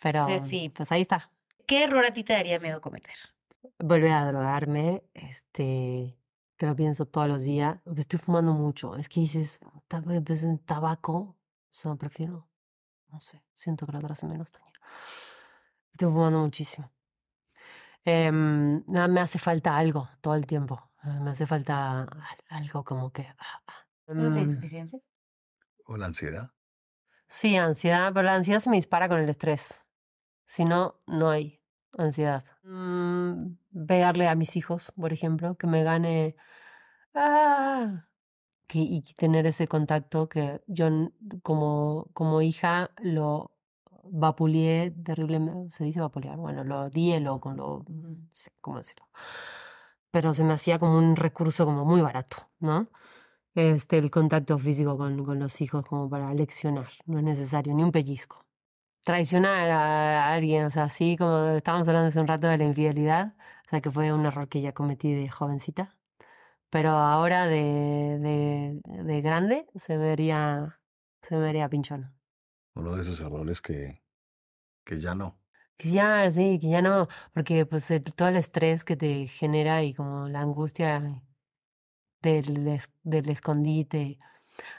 Pero, Sí, sí. pues ahí está. ¿Qué error a ti te daría miedo cometer? Volver a drogarme, este, que lo pienso todos los días. Estoy fumando mucho. Es que dices, tal vez en tabaco, o sea, prefiero, no sé, siento que la droga hace menos daño. Estoy fumando muchísimo. Em, me hace falta algo todo el tiempo. eh, Me hace falta al- algo como que... ah, ah. ¿Es la Mm, insuficiencia? ¿O la ansiedad? Sí, ansiedad, pero la ansiedad se me dispara con el estrés. Si no, no hay ansiedad. Mm, pegarle a mis hijos, por ejemplo, que me gane. ¡Ah! Que, y tener ese contacto que yo, como, como hija, lo vapuleé terriblemente. ¿Se dice vapulear? Bueno, lo di, lo, lo. No sé cómo decirlo. Pero se me hacía como un recurso como muy barato, ¿no? este, el contacto físico con, con los hijos como para leccionar. No es necesario ni un pellizco. Traicionar a alguien, o sea, así como estábamos hablando hace un rato de la infidelidad, o sea, que fue un error que ya cometí de jovencita. Pero ahora de, de, de grande se me vería, se me vería pinchón. Uno de esos errores que, que ya no. Que ya, sí, que ya no, porque pues el- todo el estrés que te genera y como la angustia del, del escondite.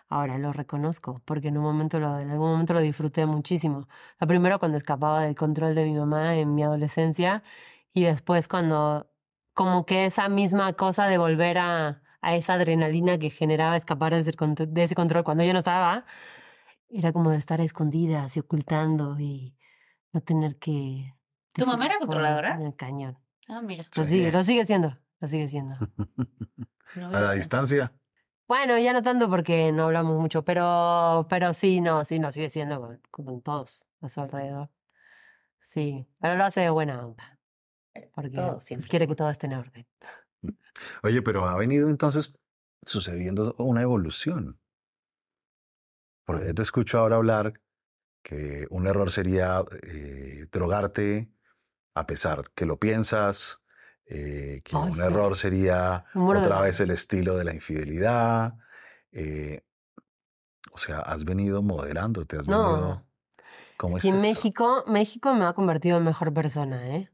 Ahora lo reconozco, porque en un momento lo, en algún momento lo disfruté muchísimo. La primero cuando escapaba del control de mi mamá en mi adolescencia y después cuando como que esa misma cosa de volver a, a esa adrenalina que generaba escapar de ese, contro- de ese control cuando yo no estaba, era como de estar a escondidas y ocultando y no tener que... ¿Tu mamá era controladora? en el cañón. Ah, mira. Lo Sí. sigue, lo sigue siendo, lo sigue siendo. A la distancia. Bueno, ya no tanto porque no hablamos mucho, pero, pero sí, no, sí, no, sigue siendo con, con todos a su alrededor. Sí, pero lo hace de buena onda. Porque todo siempre. quiere que todo esté en orden. Oye, pero ha venido entonces sucediendo una evolución. Porque yo te escucho ahora hablar que un error sería eh, drogarte a pesar que lo piensas, eh, que Ay, un sí. error sería otra vez el estilo de la infidelidad. eh, o sea, has venido moderándote, has No. venido... ¿Cómo Es es, que eso? México, México me ha convertido en mejor persona, ¿eh?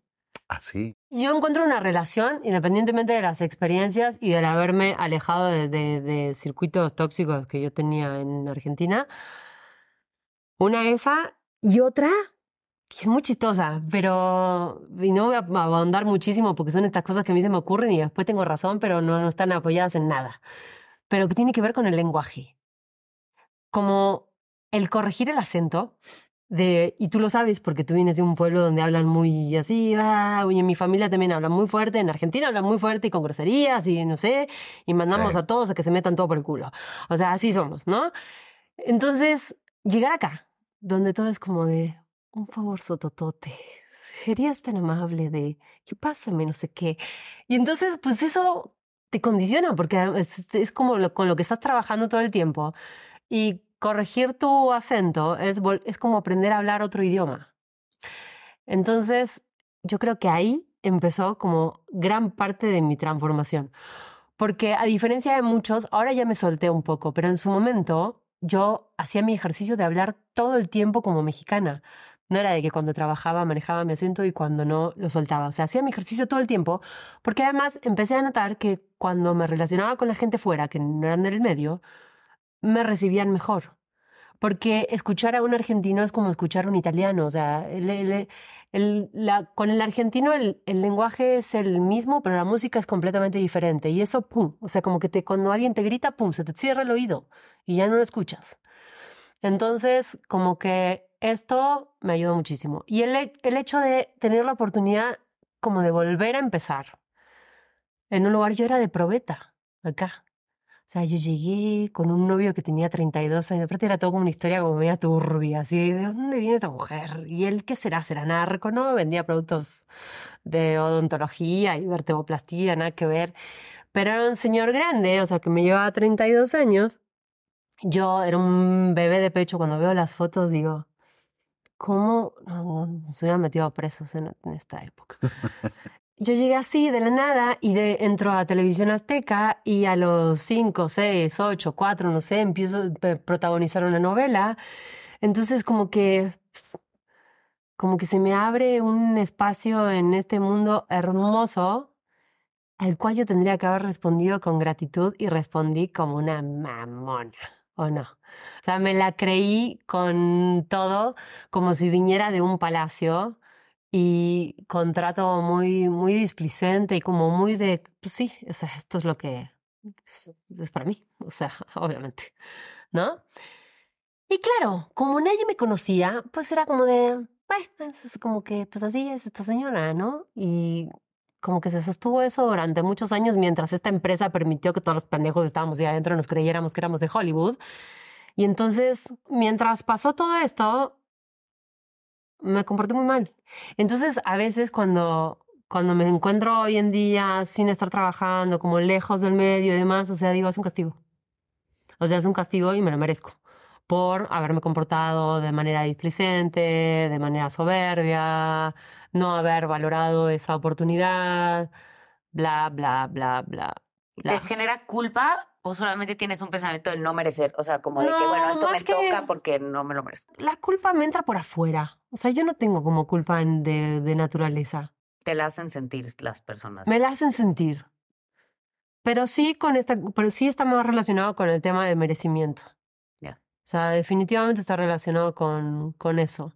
Así. Yo encuentro una relación, independientemente de las experiencias y del haberme alejado de, de- de circuitos tóxicos que yo tenía en Argentina. Una esa y otra que es muy chistosa, pero y no voy a ahondar muchísimo porque son estas cosas que a mí se me ocurren y después tengo razón, pero no, no están apoyadas en nada. Pero que tiene que ver con el lenguaje. Como el corregir el acento de, y tú lo sabes porque tú vienes de un pueblo donde hablan muy así, ah, y en mi familia también hablan muy fuerte, en Argentina hablan muy fuerte y con groserías y no sé, y mandamos Sí. a todos a que se metan todo por el culo. O sea, así somos, ¿no? Entonces, llegar acá, donde todo es como de, un favor sototote, serías tan amable de, ¿qué pasa? No sé qué. Y entonces, pues eso te condiciona porque es, como con lo que estás trabajando todo el tiempo. Y corregir tu acento es, es como aprender a hablar otro idioma. Entonces, yo creo que ahí empezó como gran parte de mi transformación. Porque a diferencia de muchos, ahora ya me solté un poco, pero en su momento yo hacía mi ejercicio de hablar todo el tiempo como mexicana. No era de que cuando trabajaba manejaba mi acento y cuando no lo soltaba. O sea, hacía mi ejercicio todo el tiempo, porque además empecé a notar que cuando me relacionaba con la gente fuera, que no eran del medio, me recibían mejor. Porque escuchar a un argentino es como escuchar a un italiano. O sea, el- el- la- con el argentino el, el lenguaje es el mismo, pero la música es completamente diferente. Y eso, pum, o sea, como que te, cuando alguien te grita, pum, se te cierra el oído y ya no lo escuchas. Entonces, como que esto me ayudó muchísimo. Y el, el hecho de tener la oportunidad como de volver a empezar en un lugar, yo era de probeta, acá. O sea, yo llegué con un novio que tenía 32 años. Aparte era todo como una historia como media turbia, así, ¿de dónde viene esta mujer? ¿Y él qué será? ¿Será narco? No, vendía productos de odontología y vertemoplastía, nada que ver. Pero era un señor grande, o sea, que me llevaba 32 años. Yo era un bebé de pecho. Cuando veo las fotos digo, ¿cómo no, se hubieran metido presos en, esta época? Yo llegué así de la nada y de, entro a Televisión Azteca y a los 5, 6, 8, 4, no sé, empiezo a protagonizar una novela. Entonces como que como que se me abre un espacio en este mundo hermoso al cual yo tendría que haber respondido con gratitud y respondí como una mamona, ¿o no? O sea, me la creí con todo como si viniera de un palacio y con trato muy, muy displicente y como muy de, pues sí, o sea, esto es lo que es, es para mí, o sea, obviamente, ¿no? Y claro, como nadie me conocía, pues era como de, bueno, es como que, pues así es esta señora, ¿no? Y como que se sostuvo eso durante muchos años mientras esta empresa permitió que todos los pendejos que estábamos ahí adentro nos creyéramos que éramos de Hollywood. Y entonces, mientras pasó todo esto, me comporté muy mal. Entonces, a veces cuando, cuando me encuentro hoy en día sin estar trabajando, como lejos del medio y demás, o sea, digo, es un castigo. O sea, es un castigo y me lo merezco por haberme comportado de manera displicente, de manera soberbia, no haber valorado esa oportunidad, bla, bla, bla, bla. ¿Te genera culpa o solamente tienes un pensamiento de no merecer? O sea, como de que, bueno, esto me toca porque no me lo merezco. La culpa me entra por afuera. O sea, yo no tengo como culpa de, de naturaleza. Te la hacen sentir las personas. Me la hacen sentir. Pero sí, con esta, pero sí está más relacionado con el tema del merecimiento. Sea, definitivamente está relacionado con, con eso.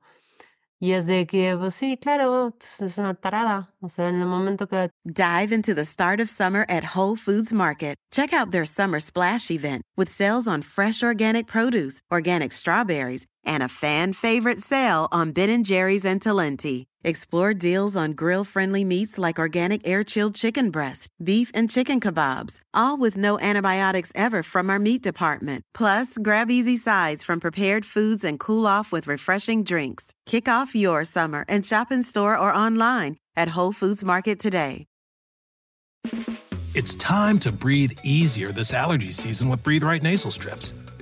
Y es de que, pues sí, claro, es una tarada. O sea, en el momento que... Dive into the start of summer at Whole Foods Market. Check out their Summer Splash event with sales on fresh organic produce, organic strawberries, and a fan favorite sale on Ben & Jerry's and Talenti. Explore deals on grill-friendly meats like organic air-chilled chicken breast, beef and chicken kebabs, all with no antibiotics ever from our meat department. Plus, grab easy sides from prepared foods and cool off with refreshing drinks. Kick off your summer and shop in store or online at Whole Foods Market today. It's time to breathe easier this allergy season with Breathe Right nasal strips.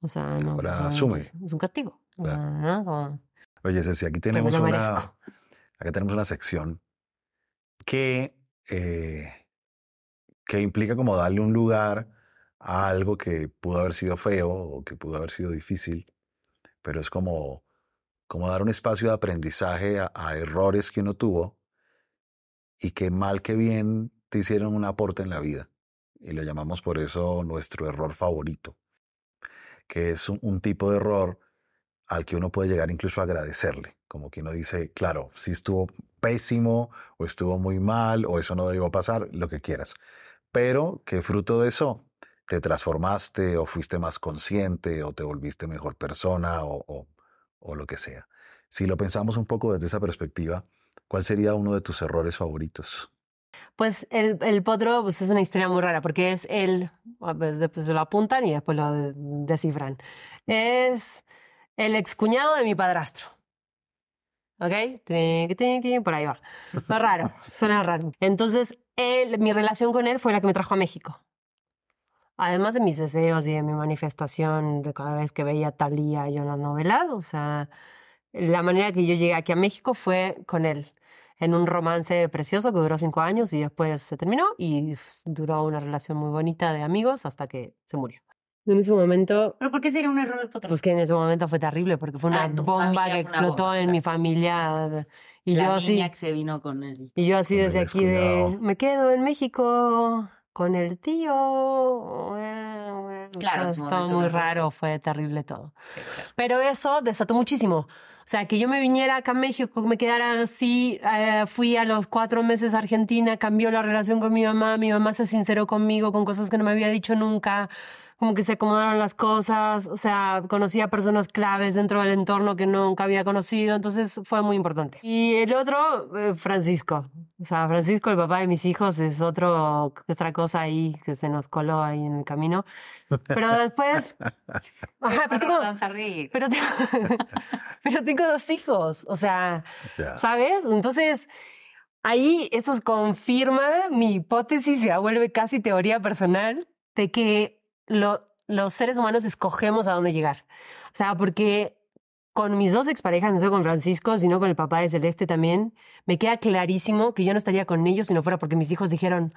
O sea, no. Ahora o sea, asume. Es, es un castigo. Claro. ¿no? Como, Oye, Ceci, aquí tenemos una, aquí tenemos una sección que, eh, que implica como darle un lugar a algo que pudo haber sido feo o que pudo haber sido difícil, pero es como, como dar un espacio de aprendizaje a, a errores que uno tuvo y que mal que bien te hicieron un aporte en la vida. Y lo llamamos por eso nuestro error favorito, que es un, tipo de error al que uno puede llegar incluso a agradecerle, como que uno dice, claro, si estuvo pésimo o estuvo muy mal o eso no debió pasar, lo que quieras, pero que fruto de eso te transformaste o fuiste más consciente o te volviste mejor persona o, o lo que sea. Si lo pensamos un poco desde esa perspectiva, ¿cuál sería uno de tus errores favoritos? Pues el, el potro pues es una historia muy rara porque es el, después se lo apuntan y después lo descifran. Es el excuñado de mi padrastro. ¿Ok? Por ahí va. Va raro, suena raro. Entonces, él, mi relación con él fue la que me trajo a México. Además de mis deseos y de mi manifestación de cada vez que veía Talía yo en las novelas, o sea, la manera que yo llegué aquí a México fue con él, en un romance precioso que duró cinco años y después se terminó y duró una relación muy bonita de amigos hasta que se murió. En ese momento. ¿Pero por qué sería un error el potro? Pues que en ese momento fue terrible, porque fue una Ah, bomba que explotó bomba, en claro. mi familia. Y la yo así. niña que se vino con él. Y yo así desde aquí de. Me quedo en México con el tío. Claro, momento muy raro, fue terrible todo. Sí, claro. Pero eso desató muchísimo. O sea, que yo me viniera acá a México, me quedara así, eh, fui a los cuatro meses a Argentina, cambió la relación con mi mamá, mi mamá se sinceró conmigo con cosas que no me había dicho nunca, como que se acomodaron las cosas, o sea, conocí a personas claves dentro del entorno que nunca había conocido, entonces fue muy importante. Y el otro, eh, Francisco. O sea, Francisco, el papá de mis hijos, es otro, otra cosa ahí que se nos coló ahí en el camino. Pero después... Ajá, pero, tengo, pero, tengo, pero tengo dos hijos, o sea, ¿sabes? Entonces... Ahí eso confirma mi hipótesis y se vuelve casi teoría personal de que los seres humanos escogemos a dónde llegar. O sea, porque con mis dos exparejas, no solo con Francisco, sino con el papá de Celeste también, me queda clarísimo que yo no estaría con ellos si no fuera porque mis hijos dijeron,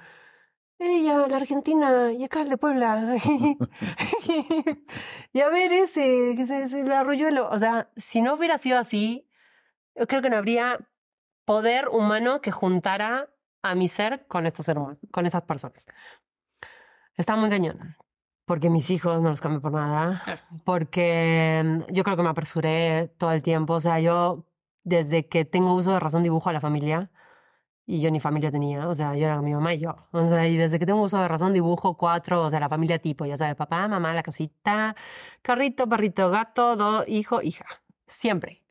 ella, la Argentina, y acá el de Puebla. y a ver ese, que el arroyuelo. O sea, si no hubiera sido así, yo creo que no habría poder humano que juntara a mi ser con estos hermanos, con esas personas. Está muy cañón porque mis hijos no los cambio por nada, porque mm, yo creo que me apresuré todo el tiempo, o sea, yo desde que tengo uso de razón dibujo a la familia y yo ni familia tenía, o sea, yo era mi mamá y yo, o sea, y desde que tengo uso de razón dibujo cuatro, o sea, la familia tipo, ya sabes, papá, mamá, la casita, carrito, perrito, gato, do, hijo, hija, siempre.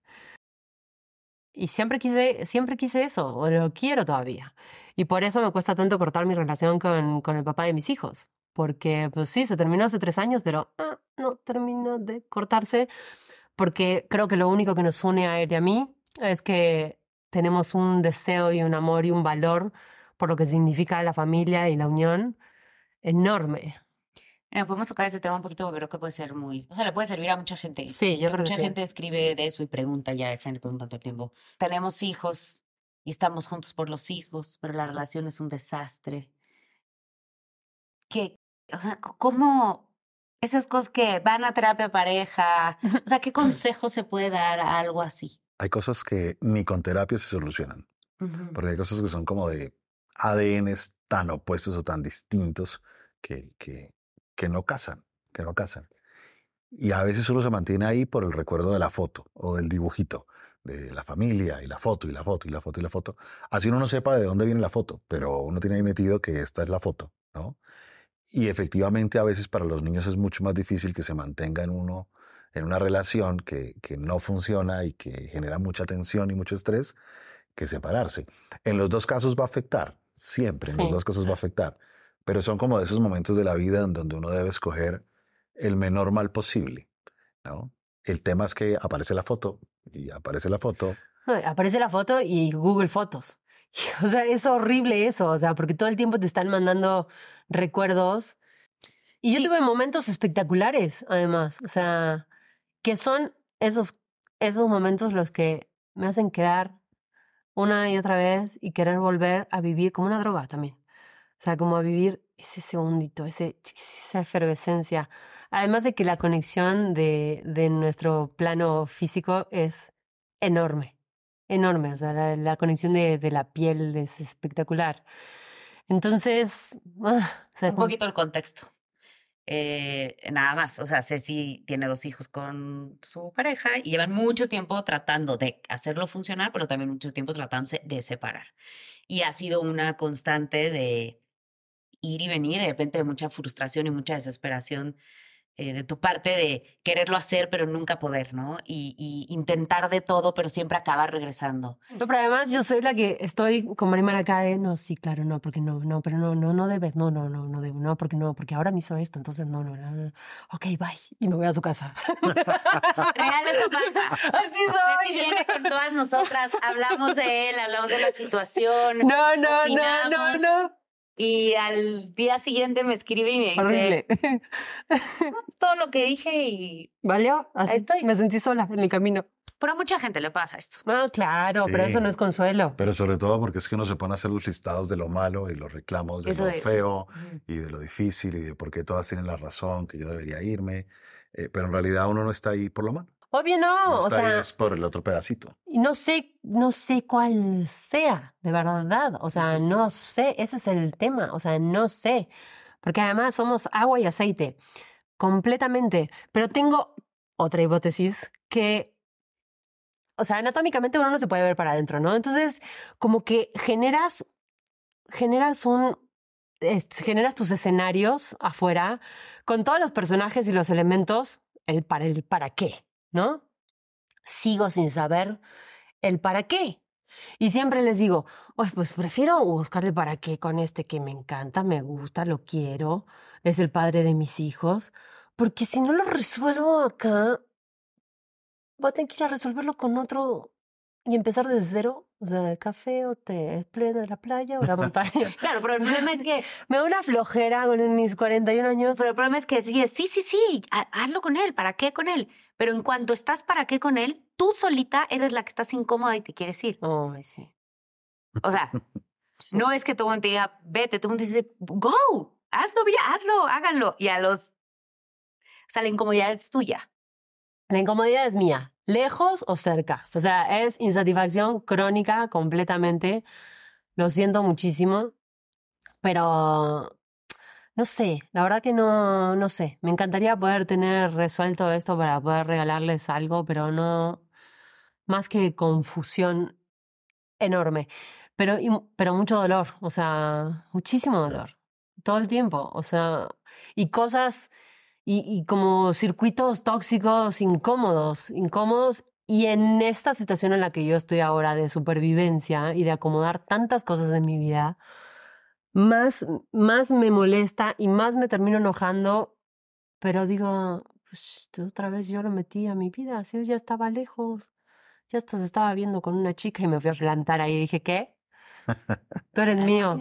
Y siempre quise, siempre quise eso, o lo quiero todavía. Y por eso me cuesta tanto cortar mi relación con, con el papá de mis hijos porque pues sí, se terminó hace tres años, pero ah, no terminó de cortarse, porque creo que lo único que nos une a él y a mí es que tenemos un deseo y un amor y un valor por lo que significa la familia y la unión enorme. podemos tocar ese tema un poquito porque creo que puede ser muy, o sea, le puede servir a mucha gente. Sí, yo creo mucha que Mucha gente escribe de eso y pregunta, ya le pregunta todo el tiempo. Tenemos hijos y estamos juntos por los hijos, pero la relación es un desastre. ¿Qué, o sea, ¿cómo esas cosas que van a terapia pareja? O sea, ¿qué consejo se puede dar a algo así? Hay cosas que ni con terapia se solucionan. Porque hay cosas que son como de ADNs tan opuestos o tan distintos que, que, que no casan, que no casan. Y a veces solo se mantiene ahí por el recuerdo de la foto o del dibujito de la familia y la foto y la foto y la foto y la foto. Así uno no sepa de dónde viene la foto, pero uno tiene ahí metido que esta es la foto, ¿no? Y efectivamente a veces para los niños es mucho más difícil que se mantenga en uno, en una relación que, que no funciona y que genera mucha tensión y mucho estrés, que separarse. En los dos casos va a afectar, siempre, en los dos casos va a afectar. Pero son como de esos momentos de la vida en donde uno debe escoger el menor mal posible, ¿no? El tema es que aparece la foto y aparece la foto. aparece la foto y Google Fotos. O sea, es horrible eso, o sea, porque todo el tiempo te están mandando recuerdos. Y yo tuve momentos espectaculares, además, o sea, que son esos, esos momentos los que me hacen quedar una y otra vez y querer volver a vivir como una droga también. O sea, como a vivir ese segundito, ese, esa efervescencia. Además de que la conexión de, de nuestro plano físico es enorme enorme, o sea, la, conexión de, de, la piel es espectacular. Entonces, ah, un poquito el contexto. Eh, nada más, o sea, Ceci tiene dos hijos con su pareja y llevan mucho tiempo tratando de hacerlo funcionar, pero también mucho tiempo tratándose de separar. Y ha sido una constante de ir y venir, de repente de mucha frustración y mucha desesperación eh, de tu parte de quererlo hacer pero nunca poder, ¿no? Y, intentar de todo pero siempre acabar regresando. pero además yo soy la que estoy con Marimar acá de, no, sí, claro, no, porque no, no, pero no, no, no debes, no, no, no, no debo, no, porque no, porque ahora me hizo esto, entonces no, no, no, ok, bye, y me voy a su casa. Real, eso pasa. Así soy. Si viene con todas nosotras, hablamos de él, hablamos de la situación. No, no, no, no, no. Y al día siguiente me escribe y me dice todo lo que dije y valió. Así estoy. Me sentí sola en el camino. Pero a mucha gente le pasa esto. No, claro, pero eso no es consuelo. Pero sobre todo porque es que uno se pone a hacer los listados de lo malo y los reclamos de lo feo y de lo difícil y de por qué todas tienen la razón, que yo debería irme. Eh, pero en realidad uno no está ahí por lo malo. Obvio no, o sea, es por el otro pedacito. No sé, no sé cuál sea, de verdad. O sea, no sé, ese es el tema. O sea, no sé. Porque además somos agua y aceite, completamente. Pero tengo otra hipótesis que, o sea, anatómicamente uno no se puede ver para adentro, ¿no? Entonces, como que generas, generas un, generas tus escenarios afuera con todos los personajes y los elementos, el para, el para qué, ¿no? Sigo sin saber el para qué. Y siempre les digo, pues prefiero buscar el para qué con este que me encanta, me gusta, lo quiero, es el padre de mis hijos, porque si no lo resuelvo acá, voy a tener que ir a resolverlo con otro y empezar desde cero. O sea, café o té, plena de la playa o la montaña. claro, pero el problema es que me da una flojera con mis 41 años. Pero el problema es que sí, sí, sí, sí, hazlo con él, ¿para qué con él? Pero en cuanto estás para qué con él, tú solita eres la que estás incómoda y te quieres ir. Ay, sí. O sea, no es que todo el mundo te diga, vete, todo el mundo dice, go, hazlo, hazlo, háganlo. Y a los... O sea, la incomodidad es tuya. La incomodidad es mía, lejos o cerca. O sea, es insatisfacción crónica completamente. Lo siento muchísimo, pero no sé, la verdad que no, no sé. Me encantaría poder tener resuelto esto para poder regalarles algo, pero no, más que confusión enorme. Pero, pero mucho dolor, o sea, muchísimo dolor. Todo el tiempo, o sea, y cosas y, como circuitos tóxicos incómodos, incómodos. Y en esta situación en la que yo estoy ahora de supervivencia y de acomodar tantas cosas en mi vida, más, más me molesta y más me termino enojando, pero digo, pues otra vez yo lo metí a mi vida, así ya estaba lejos, ya hasta se estaba viendo con una chica y me fui a plantar ahí y dije, ¿qué? Tú eres mío.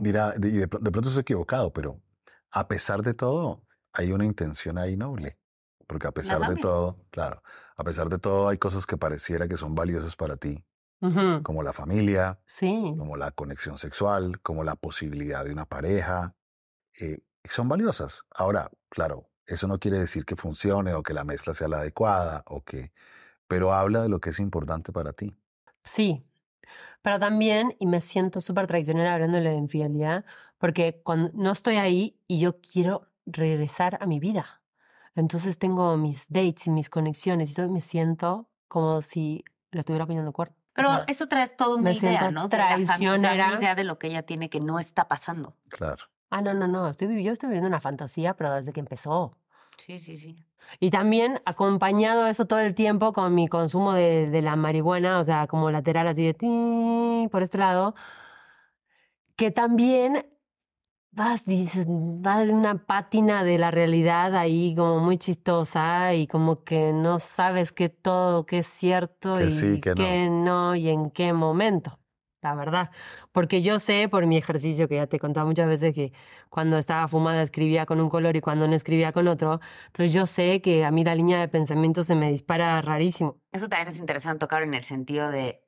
Mira, de, de, pronto estoy equivocado, pero a pesar de todo, hay una intención ahí noble. Porque a pesar de todo, claro, a pesar de todo hay cosas que pareciera que son valiosas para ti, como la familia, sí. como la conexión sexual, como la posibilidad de una pareja. Eh, son valiosas. Ahora, claro, eso no quiere decir que funcione o que la mezcla sea la adecuada o que, pero habla de lo que es importante para ti. Sí, pero también, y me siento súper traicionera hablando de infidelidad, porque cuando no estoy ahí y yo quiero regresar a mi vida. Entonces tengo mis dates y mis conexiones y todo, me siento como si le estuviera poniendo cuerpo. Pero eso trae todo una idea, ¿no? Traicionera. una idea de lo que ella tiene que no está pasando. Claro. Ah, no, no, no. Estoy, yo estoy viviendo una fantasía, pero desde que empezó. Sí, sí, sí. Y también acompañado eso todo el tiempo con mi consumo de, de la marihuana, o sea, como lateral así de ti, por este lado, que también vas, dices, vas de una pátina de la realidad ahí como muy chistosa y como que no sabes que todo, que es cierto y que, no. y en qué momento la verdad. Porque yo sé por mi ejercicio, que ya te he contado muchas veces, que cuando estaba fumada escribía con un color y cuando no escribía con otro. Entonces yo sé que a mí la línea de pensamiento se me dispara rarísimo. Eso también es interesante tocar en el sentido de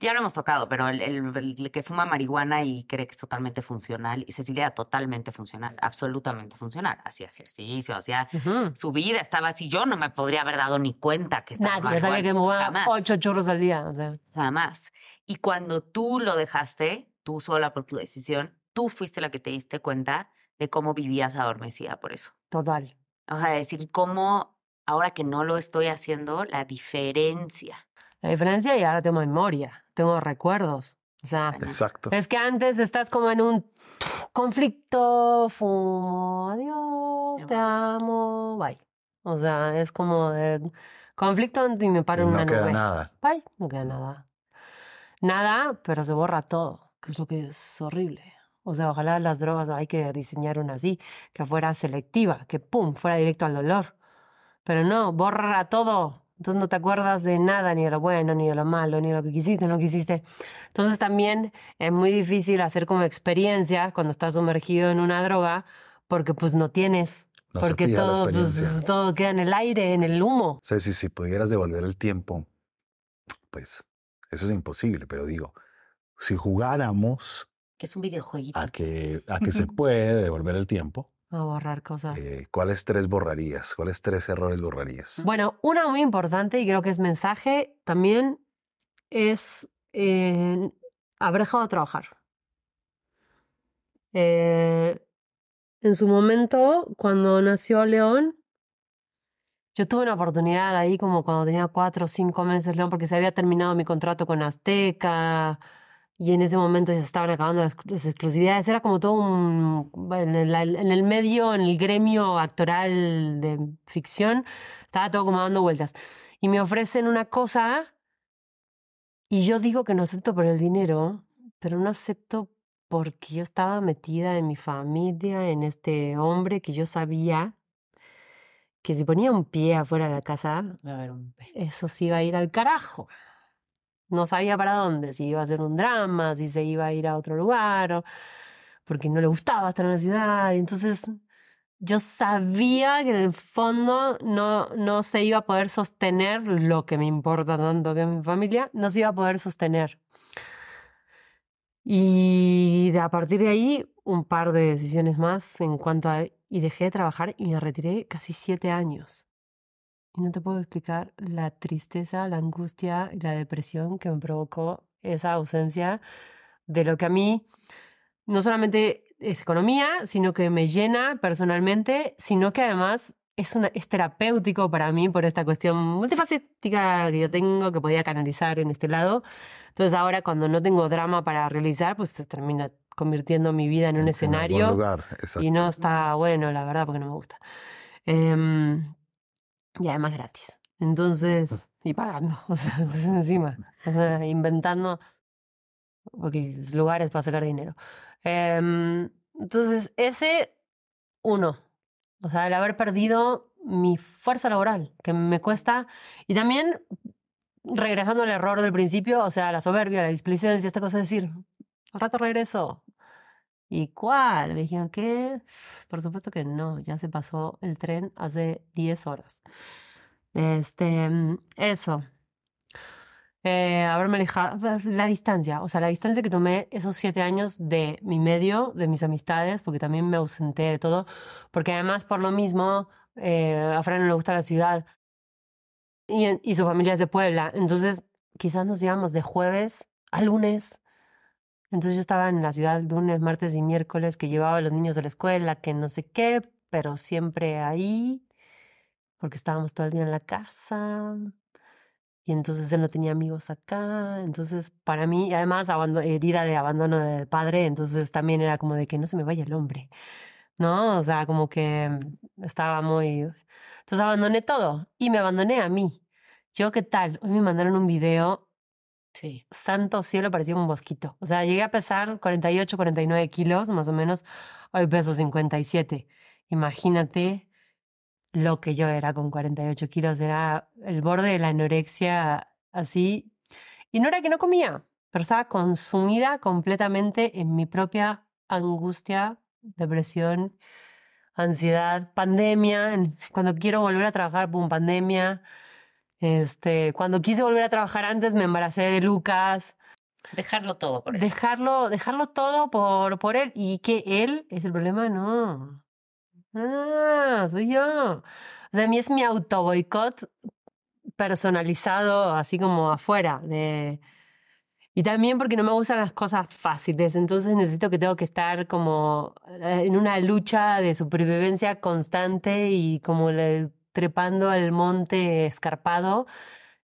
ya lo hemos tocado, pero el, que fuma marihuana y cree que es totalmente funcional, y Cecilia totalmente funcional, absolutamente funcional. Hacía ejercicio, hacía su vida, estaba así. Yo no me podría haber dado ni cuenta que estaba Nadie sabía que fumaba ocho churros al día, o sea. Nada más. Y cuando tú lo dejaste, tú sola por tu decisión, tú fuiste la que te diste cuenta de cómo vivías adormecida por eso. Total. O sea, decir cómo, ahora que no lo estoy haciendo, la diferencia la diferencia y ahora tengo memoria, tengo recuerdos. O sea, Exacto. es que antes estás como en un conflicto, fumo, adiós, te amo, bye. O sea, es como de conflicto y me paro en una No queda nada. Bye, no queda nada. Nada, pero se borra todo, que es lo que es horrible. O sea, ojalá las drogas hay que diseñar una así, que fuera selectiva, que pum, fuera directo al dolor. Pero no, borra todo. Entonces no te acuerdas de nada, ni de lo bueno, ni de lo malo, ni de lo que quisiste, no quisiste. Entonces también es muy difícil hacer como experiencia cuando estás sumergido en una droga, porque pues no tienes. porque todo, pues, todo queda en el aire, en el humo. Ceci, si pudieras devolver el tiempo, pues eso es imposible, pero digo, si jugáramos... Que es un videojueguito. A que, a que se puede devolver el tiempo a borrar cosas. Eh, ¿Cuáles tres borrarías? ¿Cuáles tres errores borrarías? Bueno, una muy importante y creo que es mensaje también es eh, haber dejado de trabajar. Eh, en su momento, cuando nació León, yo tuve una oportunidad ahí como cuando tenía cuatro o cinco meses, León, porque se había terminado mi contrato con Azteca y en ese momento ya se estaban acabando las, exclusividades. Era como todo un. en, el, en el medio, en el gremio actoral de ficción, estaba todo como dando vueltas. Y me ofrecen una cosa y yo digo que no acepto por el dinero, pero no acepto porque yo estaba metida en mi familia, en este hombre que yo sabía que si ponía un pie afuera de la casa, eso sí iba a ir al carajo. No sabía para dónde, si iba a ser un drama, si se iba a ir a otro lugar, o porque no le gustaba estar en la ciudad. Entonces yo sabía que en el fondo no, no se iba a poder sostener lo que me importa tanto que mi familia, no se iba a poder sostener. Y a partir de ahí, un par de decisiones más en cuanto a... Y dejé de trabajar y me retiré casi siete años. Y no te puedo explicar la tristeza, la angustia y la depresión que me provocó esa ausencia de lo que a mí no solamente es economía, sino que me llena personalmente, sino que además es, una, es terapéutico para mí por esta cuestión multifacética que yo tengo, que podía canalizar en este lado. Entonces ahora cuando no tengo drama para realizar, pues se termina convirtiendo mi vida en un escenario. lugar, y no está bueno, la verdad, porque no me gusta. Eh, y además gratis. Entonces, y pagando, o sea, encima, inventando porque lugares para sacar dinero. Eh, entonces, ese, uno, o sea, el haber perdido mi fuerza laboral, que me cuesta, y también regresando al error del principio, o sea, la soberbia, la displicencia, esta cosa de decir, al rato regreso. ¿Y cuál? Me dijeron, ¿qué? Por supuesto que no, ya se pasó el tren hace 10 horas. Este, eso. Eh, haberme alejado, pues, la distancia, o sea, la distancia que tomé esos siete años de mi medio, de mis amistades, porque también me ausenté de todo, porque además por lo mismo eh, a Fran no le gusta la ciudad y, su familia es de Puebla, entonces quizás nos íbamos de jueves a lunes. Entonces yo estaba en la ciudad lunes, martes y miércoles, que llevaba a los niños de la escuela, que no sé qué, pero siempre ahí, porque estábamos todo el día en la casa y entonces él no tenía amigos acá, entonces para mí, además herida de abandono de padre, entonces también era como de que no se me vaya el hombre, ¿no? O sea, como que estaba muy... Entonces abandoné todo y me abandoné a mí. Yo, ¿qué tal? Hoy me mandaron un video. Sí. Santo cielo, parecía un mosquito. O sea, llegué a pesar 48, 49 kilos, más o menos. Hoy peso 57. Imagínate lo que yo era con 48 kilos, era el borde de la anorexia así. Y no era que no comía, pero estaba consumida completamente en mi propia angustia, depresión, ansiedad, pandemia. Cuando quiero volver a trabajar, pum, pandemia. Este, cuando quise volver a trabajar antes, me embaracé de Lucas. Dejarlo todo por él. Dejarlo, dejarlo todo por, por él. Y que él es el problema, no. Ah, soy yo. O sea, a mí es mi auto boicot personalizado, así como afuera. De... Y también porque no me gustan las cosas fáciles, entonces necesito que tengo que estar como eh, en una lucha de supervivencia constante y como le, trepando al monte escarpado.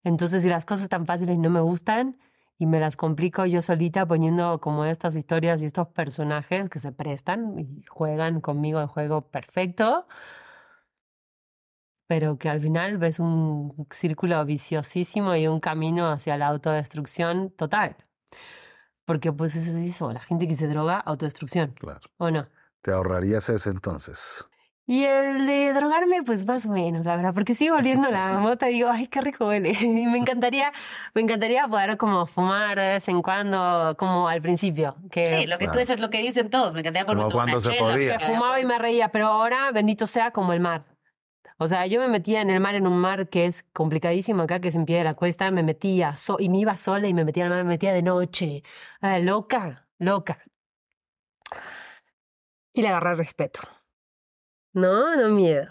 Entonces, si las cosas tan fáciles no me gustan, y me las complico yo solita poniendo como estas historias y estos personajes que se prestan y juegan conmigo el juego perfecto, pero que al final ves un círculo viciosísimo y un camino hacia la autodestrucción total. Porque pues es eso, la gente que se droga, autodestrucción. Claro. ¿O no? ¿Te ahorrarías ese entonces? Y el de drogarme, pues más o menos, la verdad, porque sigo oliendo la mota y digo, ay, qué rico huele. Y me encantaría, me encantaría poder como fumar de vez en cuando, como al principio. Que, sí, lo que tú dices, lo que dicen todos, me encantaría por Como cuando se podía. Que fumaba y me reía, pero ahora, bendito sea, como el mar. O sea, yo me metía en el mar, en un mar que es complicadísimo acá, que es en pie de la cuesta, me metía y me iba sola y me metía al mar, me metía de noche. Ah, loca, loca. Y le agarré respeto. No, no miedo.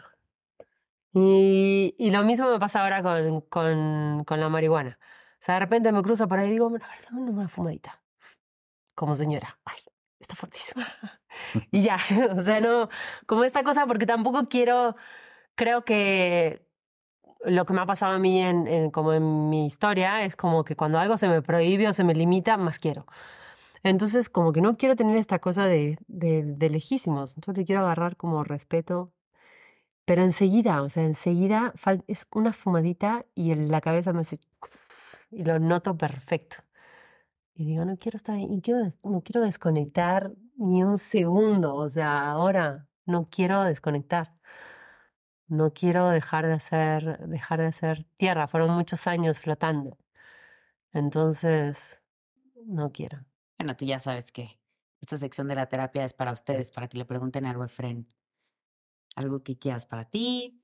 Y, y lo mismo me pasa ahora con, con, con la marihuana. O sea, de repente me cruzo por ahí y digo, bueno, a ver, dame una fumadita. Como señora. Ay, está fuertísima. y ya, o sea, no, como esta cosa, porque tampoco quiero, creo que lo que me ha pasado a mí en, en, como en mi historia es como que cuando algo se me prohíbe o se me limita, más quiero. Entonces, como que no quiero tener esta cosa de, de, de lejísimos. Entonces, le quiero agarrar como respeto. Pero enseguida, o sea, enseguida es una fumadita y en la cabeza me hace. Y lo noto perfecto. Y digo, no quiero estar ahí, no quiero desconectar ni un segundo. O sea, ahora no quiero desconectar. No quiero dejar de ser, dejar de ser tierra. Fueron muchos años flotando. Entonces, no quiero. Bueno, tú ya sabes que esta sección de la terapia es para ustedes, para que le pregunten a Efren algo que quieras para ti,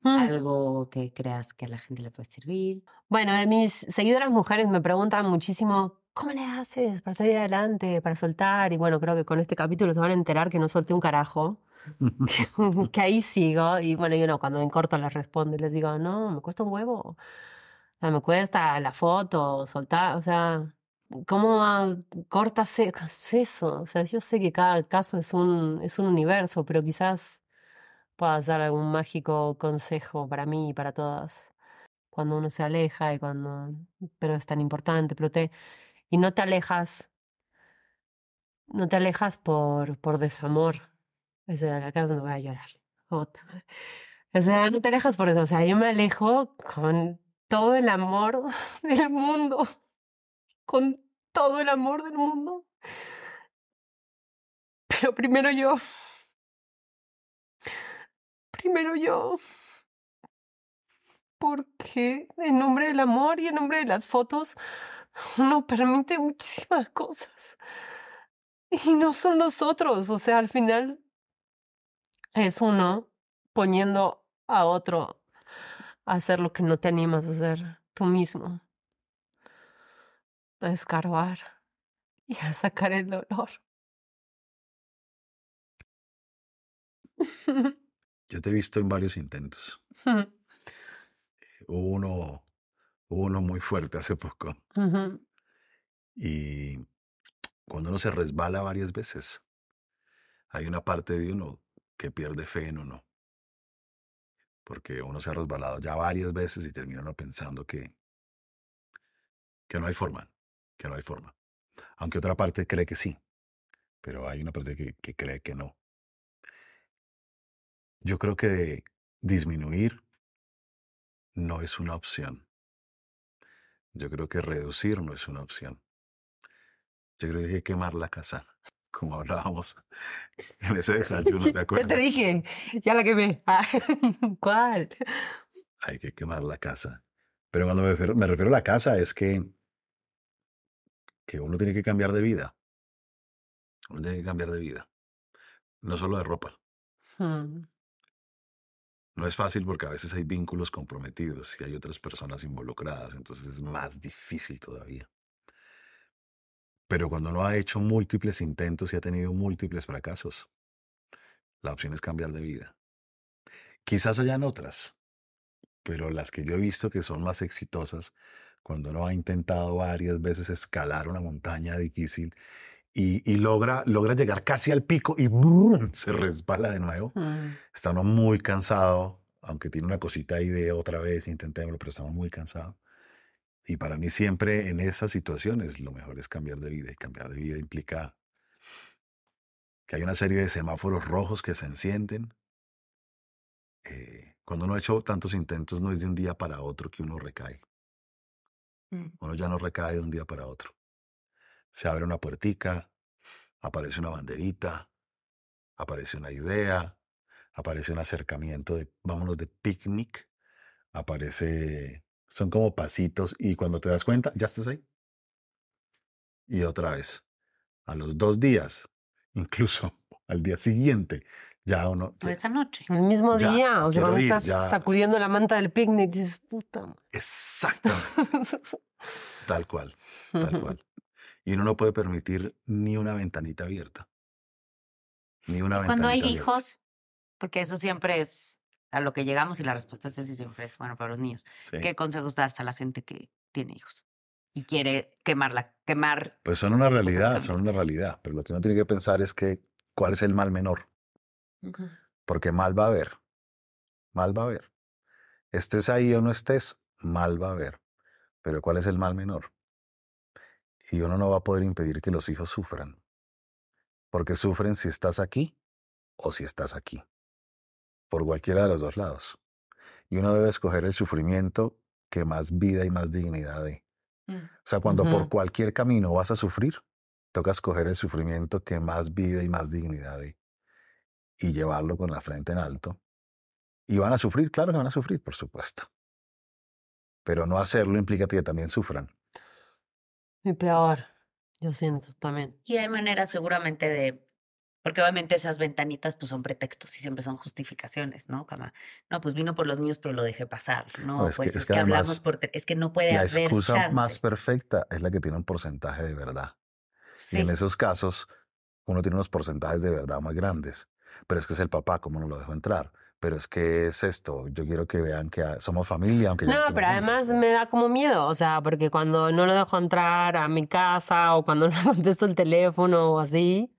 mm. algo que creas que a la gente le puede servir. Bueno, mis seguidoras mujeres me preguntan muchísimo, ¿cómo le haces para salir adelante, para soltar? Y bueno, creo que con este capítulo se van a enterar que no solté un carajo. que ahí sigo y bueno, yo no, cuando me corto les respondo y les digo, no, me cuesta un huevo. O sea, me cuesta la foto, soltar, o sea, ¿Cómo cortas eso? O sea, yo sé que cada caso es un, es un universo, pero quizás puedas dar algún mágico consejo para mí y para todas. Cuando uno se aleja y cuando. Pero es tan importante, pero te. Y no te alejas. No te alejas por, por desamor. O sea, acá no voy a llorar. O sea, no te alejas por eso. O sea, yo me alejo con todo el amor del mundo con todo el amor del mundo. Pero primero yo. Primero yo. Porque en nombre del amor y en nombre de las fotos uno permite muchísimas cosas. Y no son los otros. O sea, al final es uno poniendo a otro a hacer lo que no te animas a hacer tú mismo a escarbar y a sacar el dolor. Yo te he visto en varios intentos. Hubo uno, uno muy fuerte hace poco. Y cuando uno se resbala varias veces, hay una parte de uno que pierde fe en uno. Porque uno se ha resbalado ya varias veces y termina uno pensando que, que no hay forma que no hay forma. Aunque otra parte cree que sí, pero hay una parte que, que cree que no. Yo creo que disminuir no es una opción. Yo creo que reducir no es una opción. Yo creo que hay que quemar la casa, como hablábamos en ese desayuno, ¿te acuerdas? te dije, ya la quemé. Ah, ¿Cuál? Hay que quemar la casa. Pero cuando me refiero, me refiero a la casa es que que uno tiene que cambiar de vida. Uno tiene que cambiar de vida. No solo de ropa. Hmm. No es fácil porque a veces hay vínculos comprometidos y hay otras personas involucradas, entonces es más difícil todavía. Pero cuando uno ha hecho múltiples intentos y ha tenido múltiples fracasos, la opción es cambiar de vida. Quizás hayan otras, pero las que yo he visto que son más exitosas cuando uno ha intentado varias veces escalar una montaña difícil y, logra, logra llegar casi al pico y se resbala de nuevo. Mm. Está uno muy cansado, aunque tiene una cosita ahí de otra vez, intentémoslo, pero estamos muy cansados. Y para mí siempre en esas situaciones lo mejor es cambiar de vida. Y cambiar de vida implica que hay una serie de semáforos rojos que se encienden. Eh, cuando uno ha hecho tantos intentos, no es de un día para otro que uno recae. Mm. Uno ya no recae de un día para otro. Se abre una puertica, aparece una banderita, aparece una idea, aparece un acercamiento de, vámonos de picnic, aparece, son como pasitos y cuando te das cuenta, ya estás ahí. Y otra vez, a los dos días, incluso al día siguiente, ya uno. O esa noche. El mismo día. O sea, cuando estás sacudiendo la manta del picnic, dices, puta. Exacto. tal cual. Tal cual. Y uno no puede permitir ni una ventanita abierta. Ni una ventanita Cuando hay hijos, porque eso siempre es a lo que llegamos y la respuesta es sí siempre es bueno para los niños. ¿Qué consejos das a la gente que tiene hijos? y quiere quemarla, quemar. Pues son una realidad, son una realidad, pero lo que uno tiene que pensar es que cuál es el mal menor. Porque mal va a haber. Mal va a haber. Estés ahí o no estés, mal va a haber. Pero ¿cuál es el mal menor? Y uno no va a poder impedir que los hijos sufran. Porque sufren si estás aquí o si estás aquí. Por cualquiera de los dos lados. Y uno debe escoger el sufrimiento que más vida y más dignidad dé. Mm. O sea, cuando por cualquier camino vas a sufrir, toca escoger el sufrimiento que más vida y más dignidad dé. Y llevarlo con la frente en alto. Y van a sufrir, claro que van a sufrir, por supuesto. Pero no hacerlo implica que también sufran. Y peor, yo siento también. Y hay maneras seguramente de porque obviamente esas ventanitas pues son pretextos y siempre son justificaciones, ¿no? Como, no, pues vino por los niños, pero lo dejé pasar. No, es pues que, es, que, hablamos por... Es que no puede la haber La excusa más perfecta es la que tiene un porcentaje de verdad. Y en esos casos, uno tiene unos porcentajes de verdad más grandes. Pero es que es el papá, ¿cómo no lo dejó entrar? Pero es que es esto, yo quiero que vean que somos familia, aunque No, pero además me da como miedo, o sea, porque cuando no lo dejo entrar a mi casa o cuando no contesto el teléfono o así,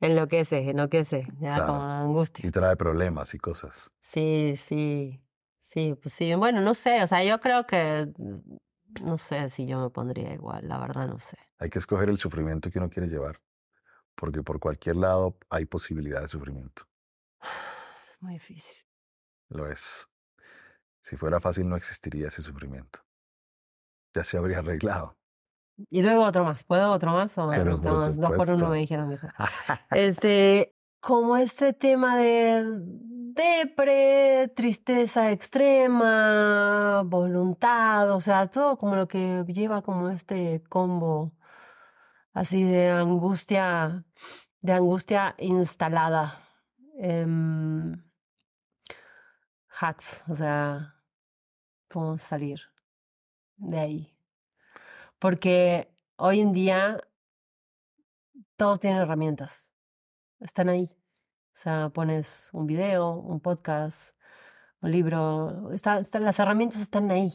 Enloquece, enloquece, ya como angustia. Y trae problemas y cosas. Sí, sí, sí, pues sí. Bueno, no sé, o sea, yo creo que, no sé si yo me pondría igual, la verdad no sé. Hay que escoger el sufrimiento que uno quiere llevar, porque por cualquier lado hay posibilidad de sufrimiento. Es muy difícil. Lo es. Si fuera fácil no existiría ese sufrimiento. Ya se habría arreglado. Y luego otro más. ¿Puedo otro más? O bueno, dos por uno me dijeron. este, como este tema de depre, tristeza extrema, voluntad, o sea, todo como lo que lleva como este combo así de angustia, de angustia instalada. Em, hacks, o sea, cómo salir de ahí. Porque hoy en día todos tienen herramientas. Están ahí. O sea, pones un video, un podcast, un libro. Las herramientas están ahí.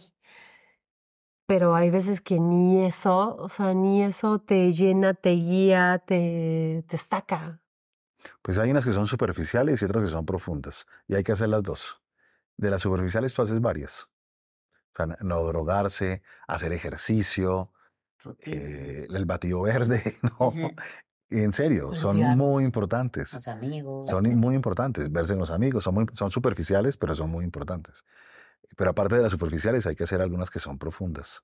Pero hay veces que ni eso, o sea, ni eso te llena, te guía, te, te saca. Pues hay unas que son superficiales y otras que son profundas. Y hay que hacer las dos. De las superficiales tú haces varias. O sea, no drogarse, hacer ejercicio, eh, el batido verde, ¿no? En serio, son muy importantes. Los amigos. Son muy importantes. Verse en los amigos. Son, son superficiales, pero son muy importantes. Pero aparte de las superficiales, hay que hacer algunas que son profundas.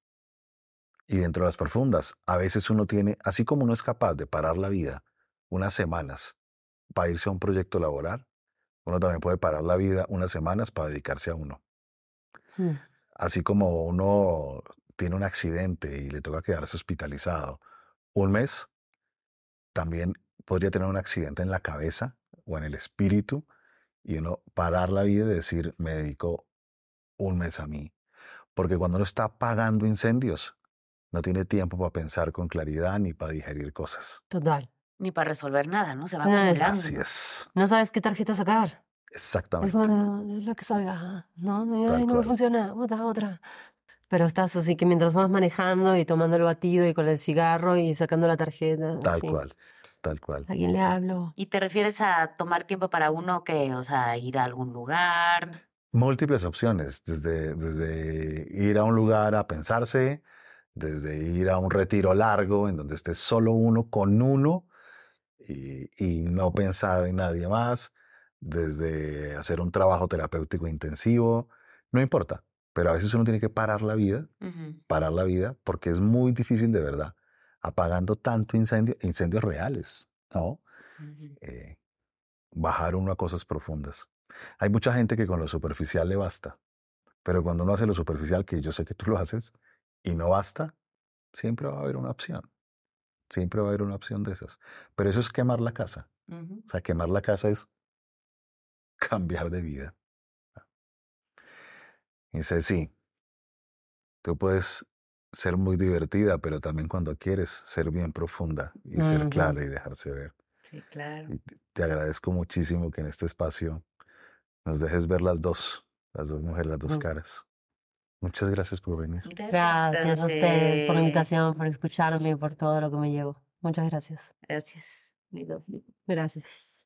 Y dentro de las profundas, a veces uno tiene, así como uno es capaz de parar la vida unas semanas para irse a un proyecto laboral, uno también puede parar la vida unas semanas para dedicarse a uno. Hmm. Así como uno tiene un accidente y le toca quedarse hospitalizado un mes, también podría tener un accidente en la cabeza o en el espíritu y uno parar la vida y decir, me dedico un mes a mí. Porque cuando uno está apagando incendios, no tiene tiempo para pensar con claridad ni para digerir cosas. Total. Ni para resolver nada, ¿no? Se va acumulando. Así es. No sabes qué tarjeta sacar. Exactamente. Es como lo que salga. No, no me funciona. Otra, otra pero estás así que mientras vas manejando y tomando el batido y con el cigarro y sacando la tarjeta. Tal cual, tal cual. ¿A quién le hablo? ¿Y te refieres a tomar tiempo para uno que, o sea, ir a algún lugar? Múltiples opciones, desde, desde ir a un lugar a pensarse, desde ir a un retiro largo en donde estés solo uno con uno y, y no pensar en nadie más, desde hacer un trabajo terapéutico intensivo, no importa pero a veces uno tiene que parar la vida, parar la vida, porque es muy difícil de verdad, apagando tanto incendio, incendios reales, ¿no? Eh, bajar uno a cosas profundas. Hay mucha gente que con lo superficial le basta, pero cuando uno hace lo superficial, que yo sé que tú lo haces, y no basta, siempre va a haber una opción. Siempre va a haber una opción de esas. Pero eso es quemar la casa. O sea, quemar la casa es cambiar de vida. Y dice, sí, tú puedes ser muy divertida, pero también cuando quieres ser bien profunda y ser clara y dejarse ver. Sí, claro. te agradezco muchísimo que en este espacio nos dejes ver las dos, las dos mujeres, las dos caras. Muchas gracias por venir. Gracias, a usted por la invitación, por escucharme, por todo lo que me llevo. Muchas gracias. Gracias. Gracias.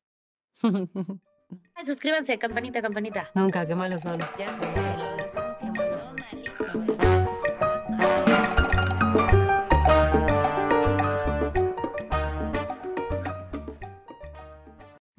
Suscríbanse, campanita, campanita. Nunca, qué malos son. Ya sé.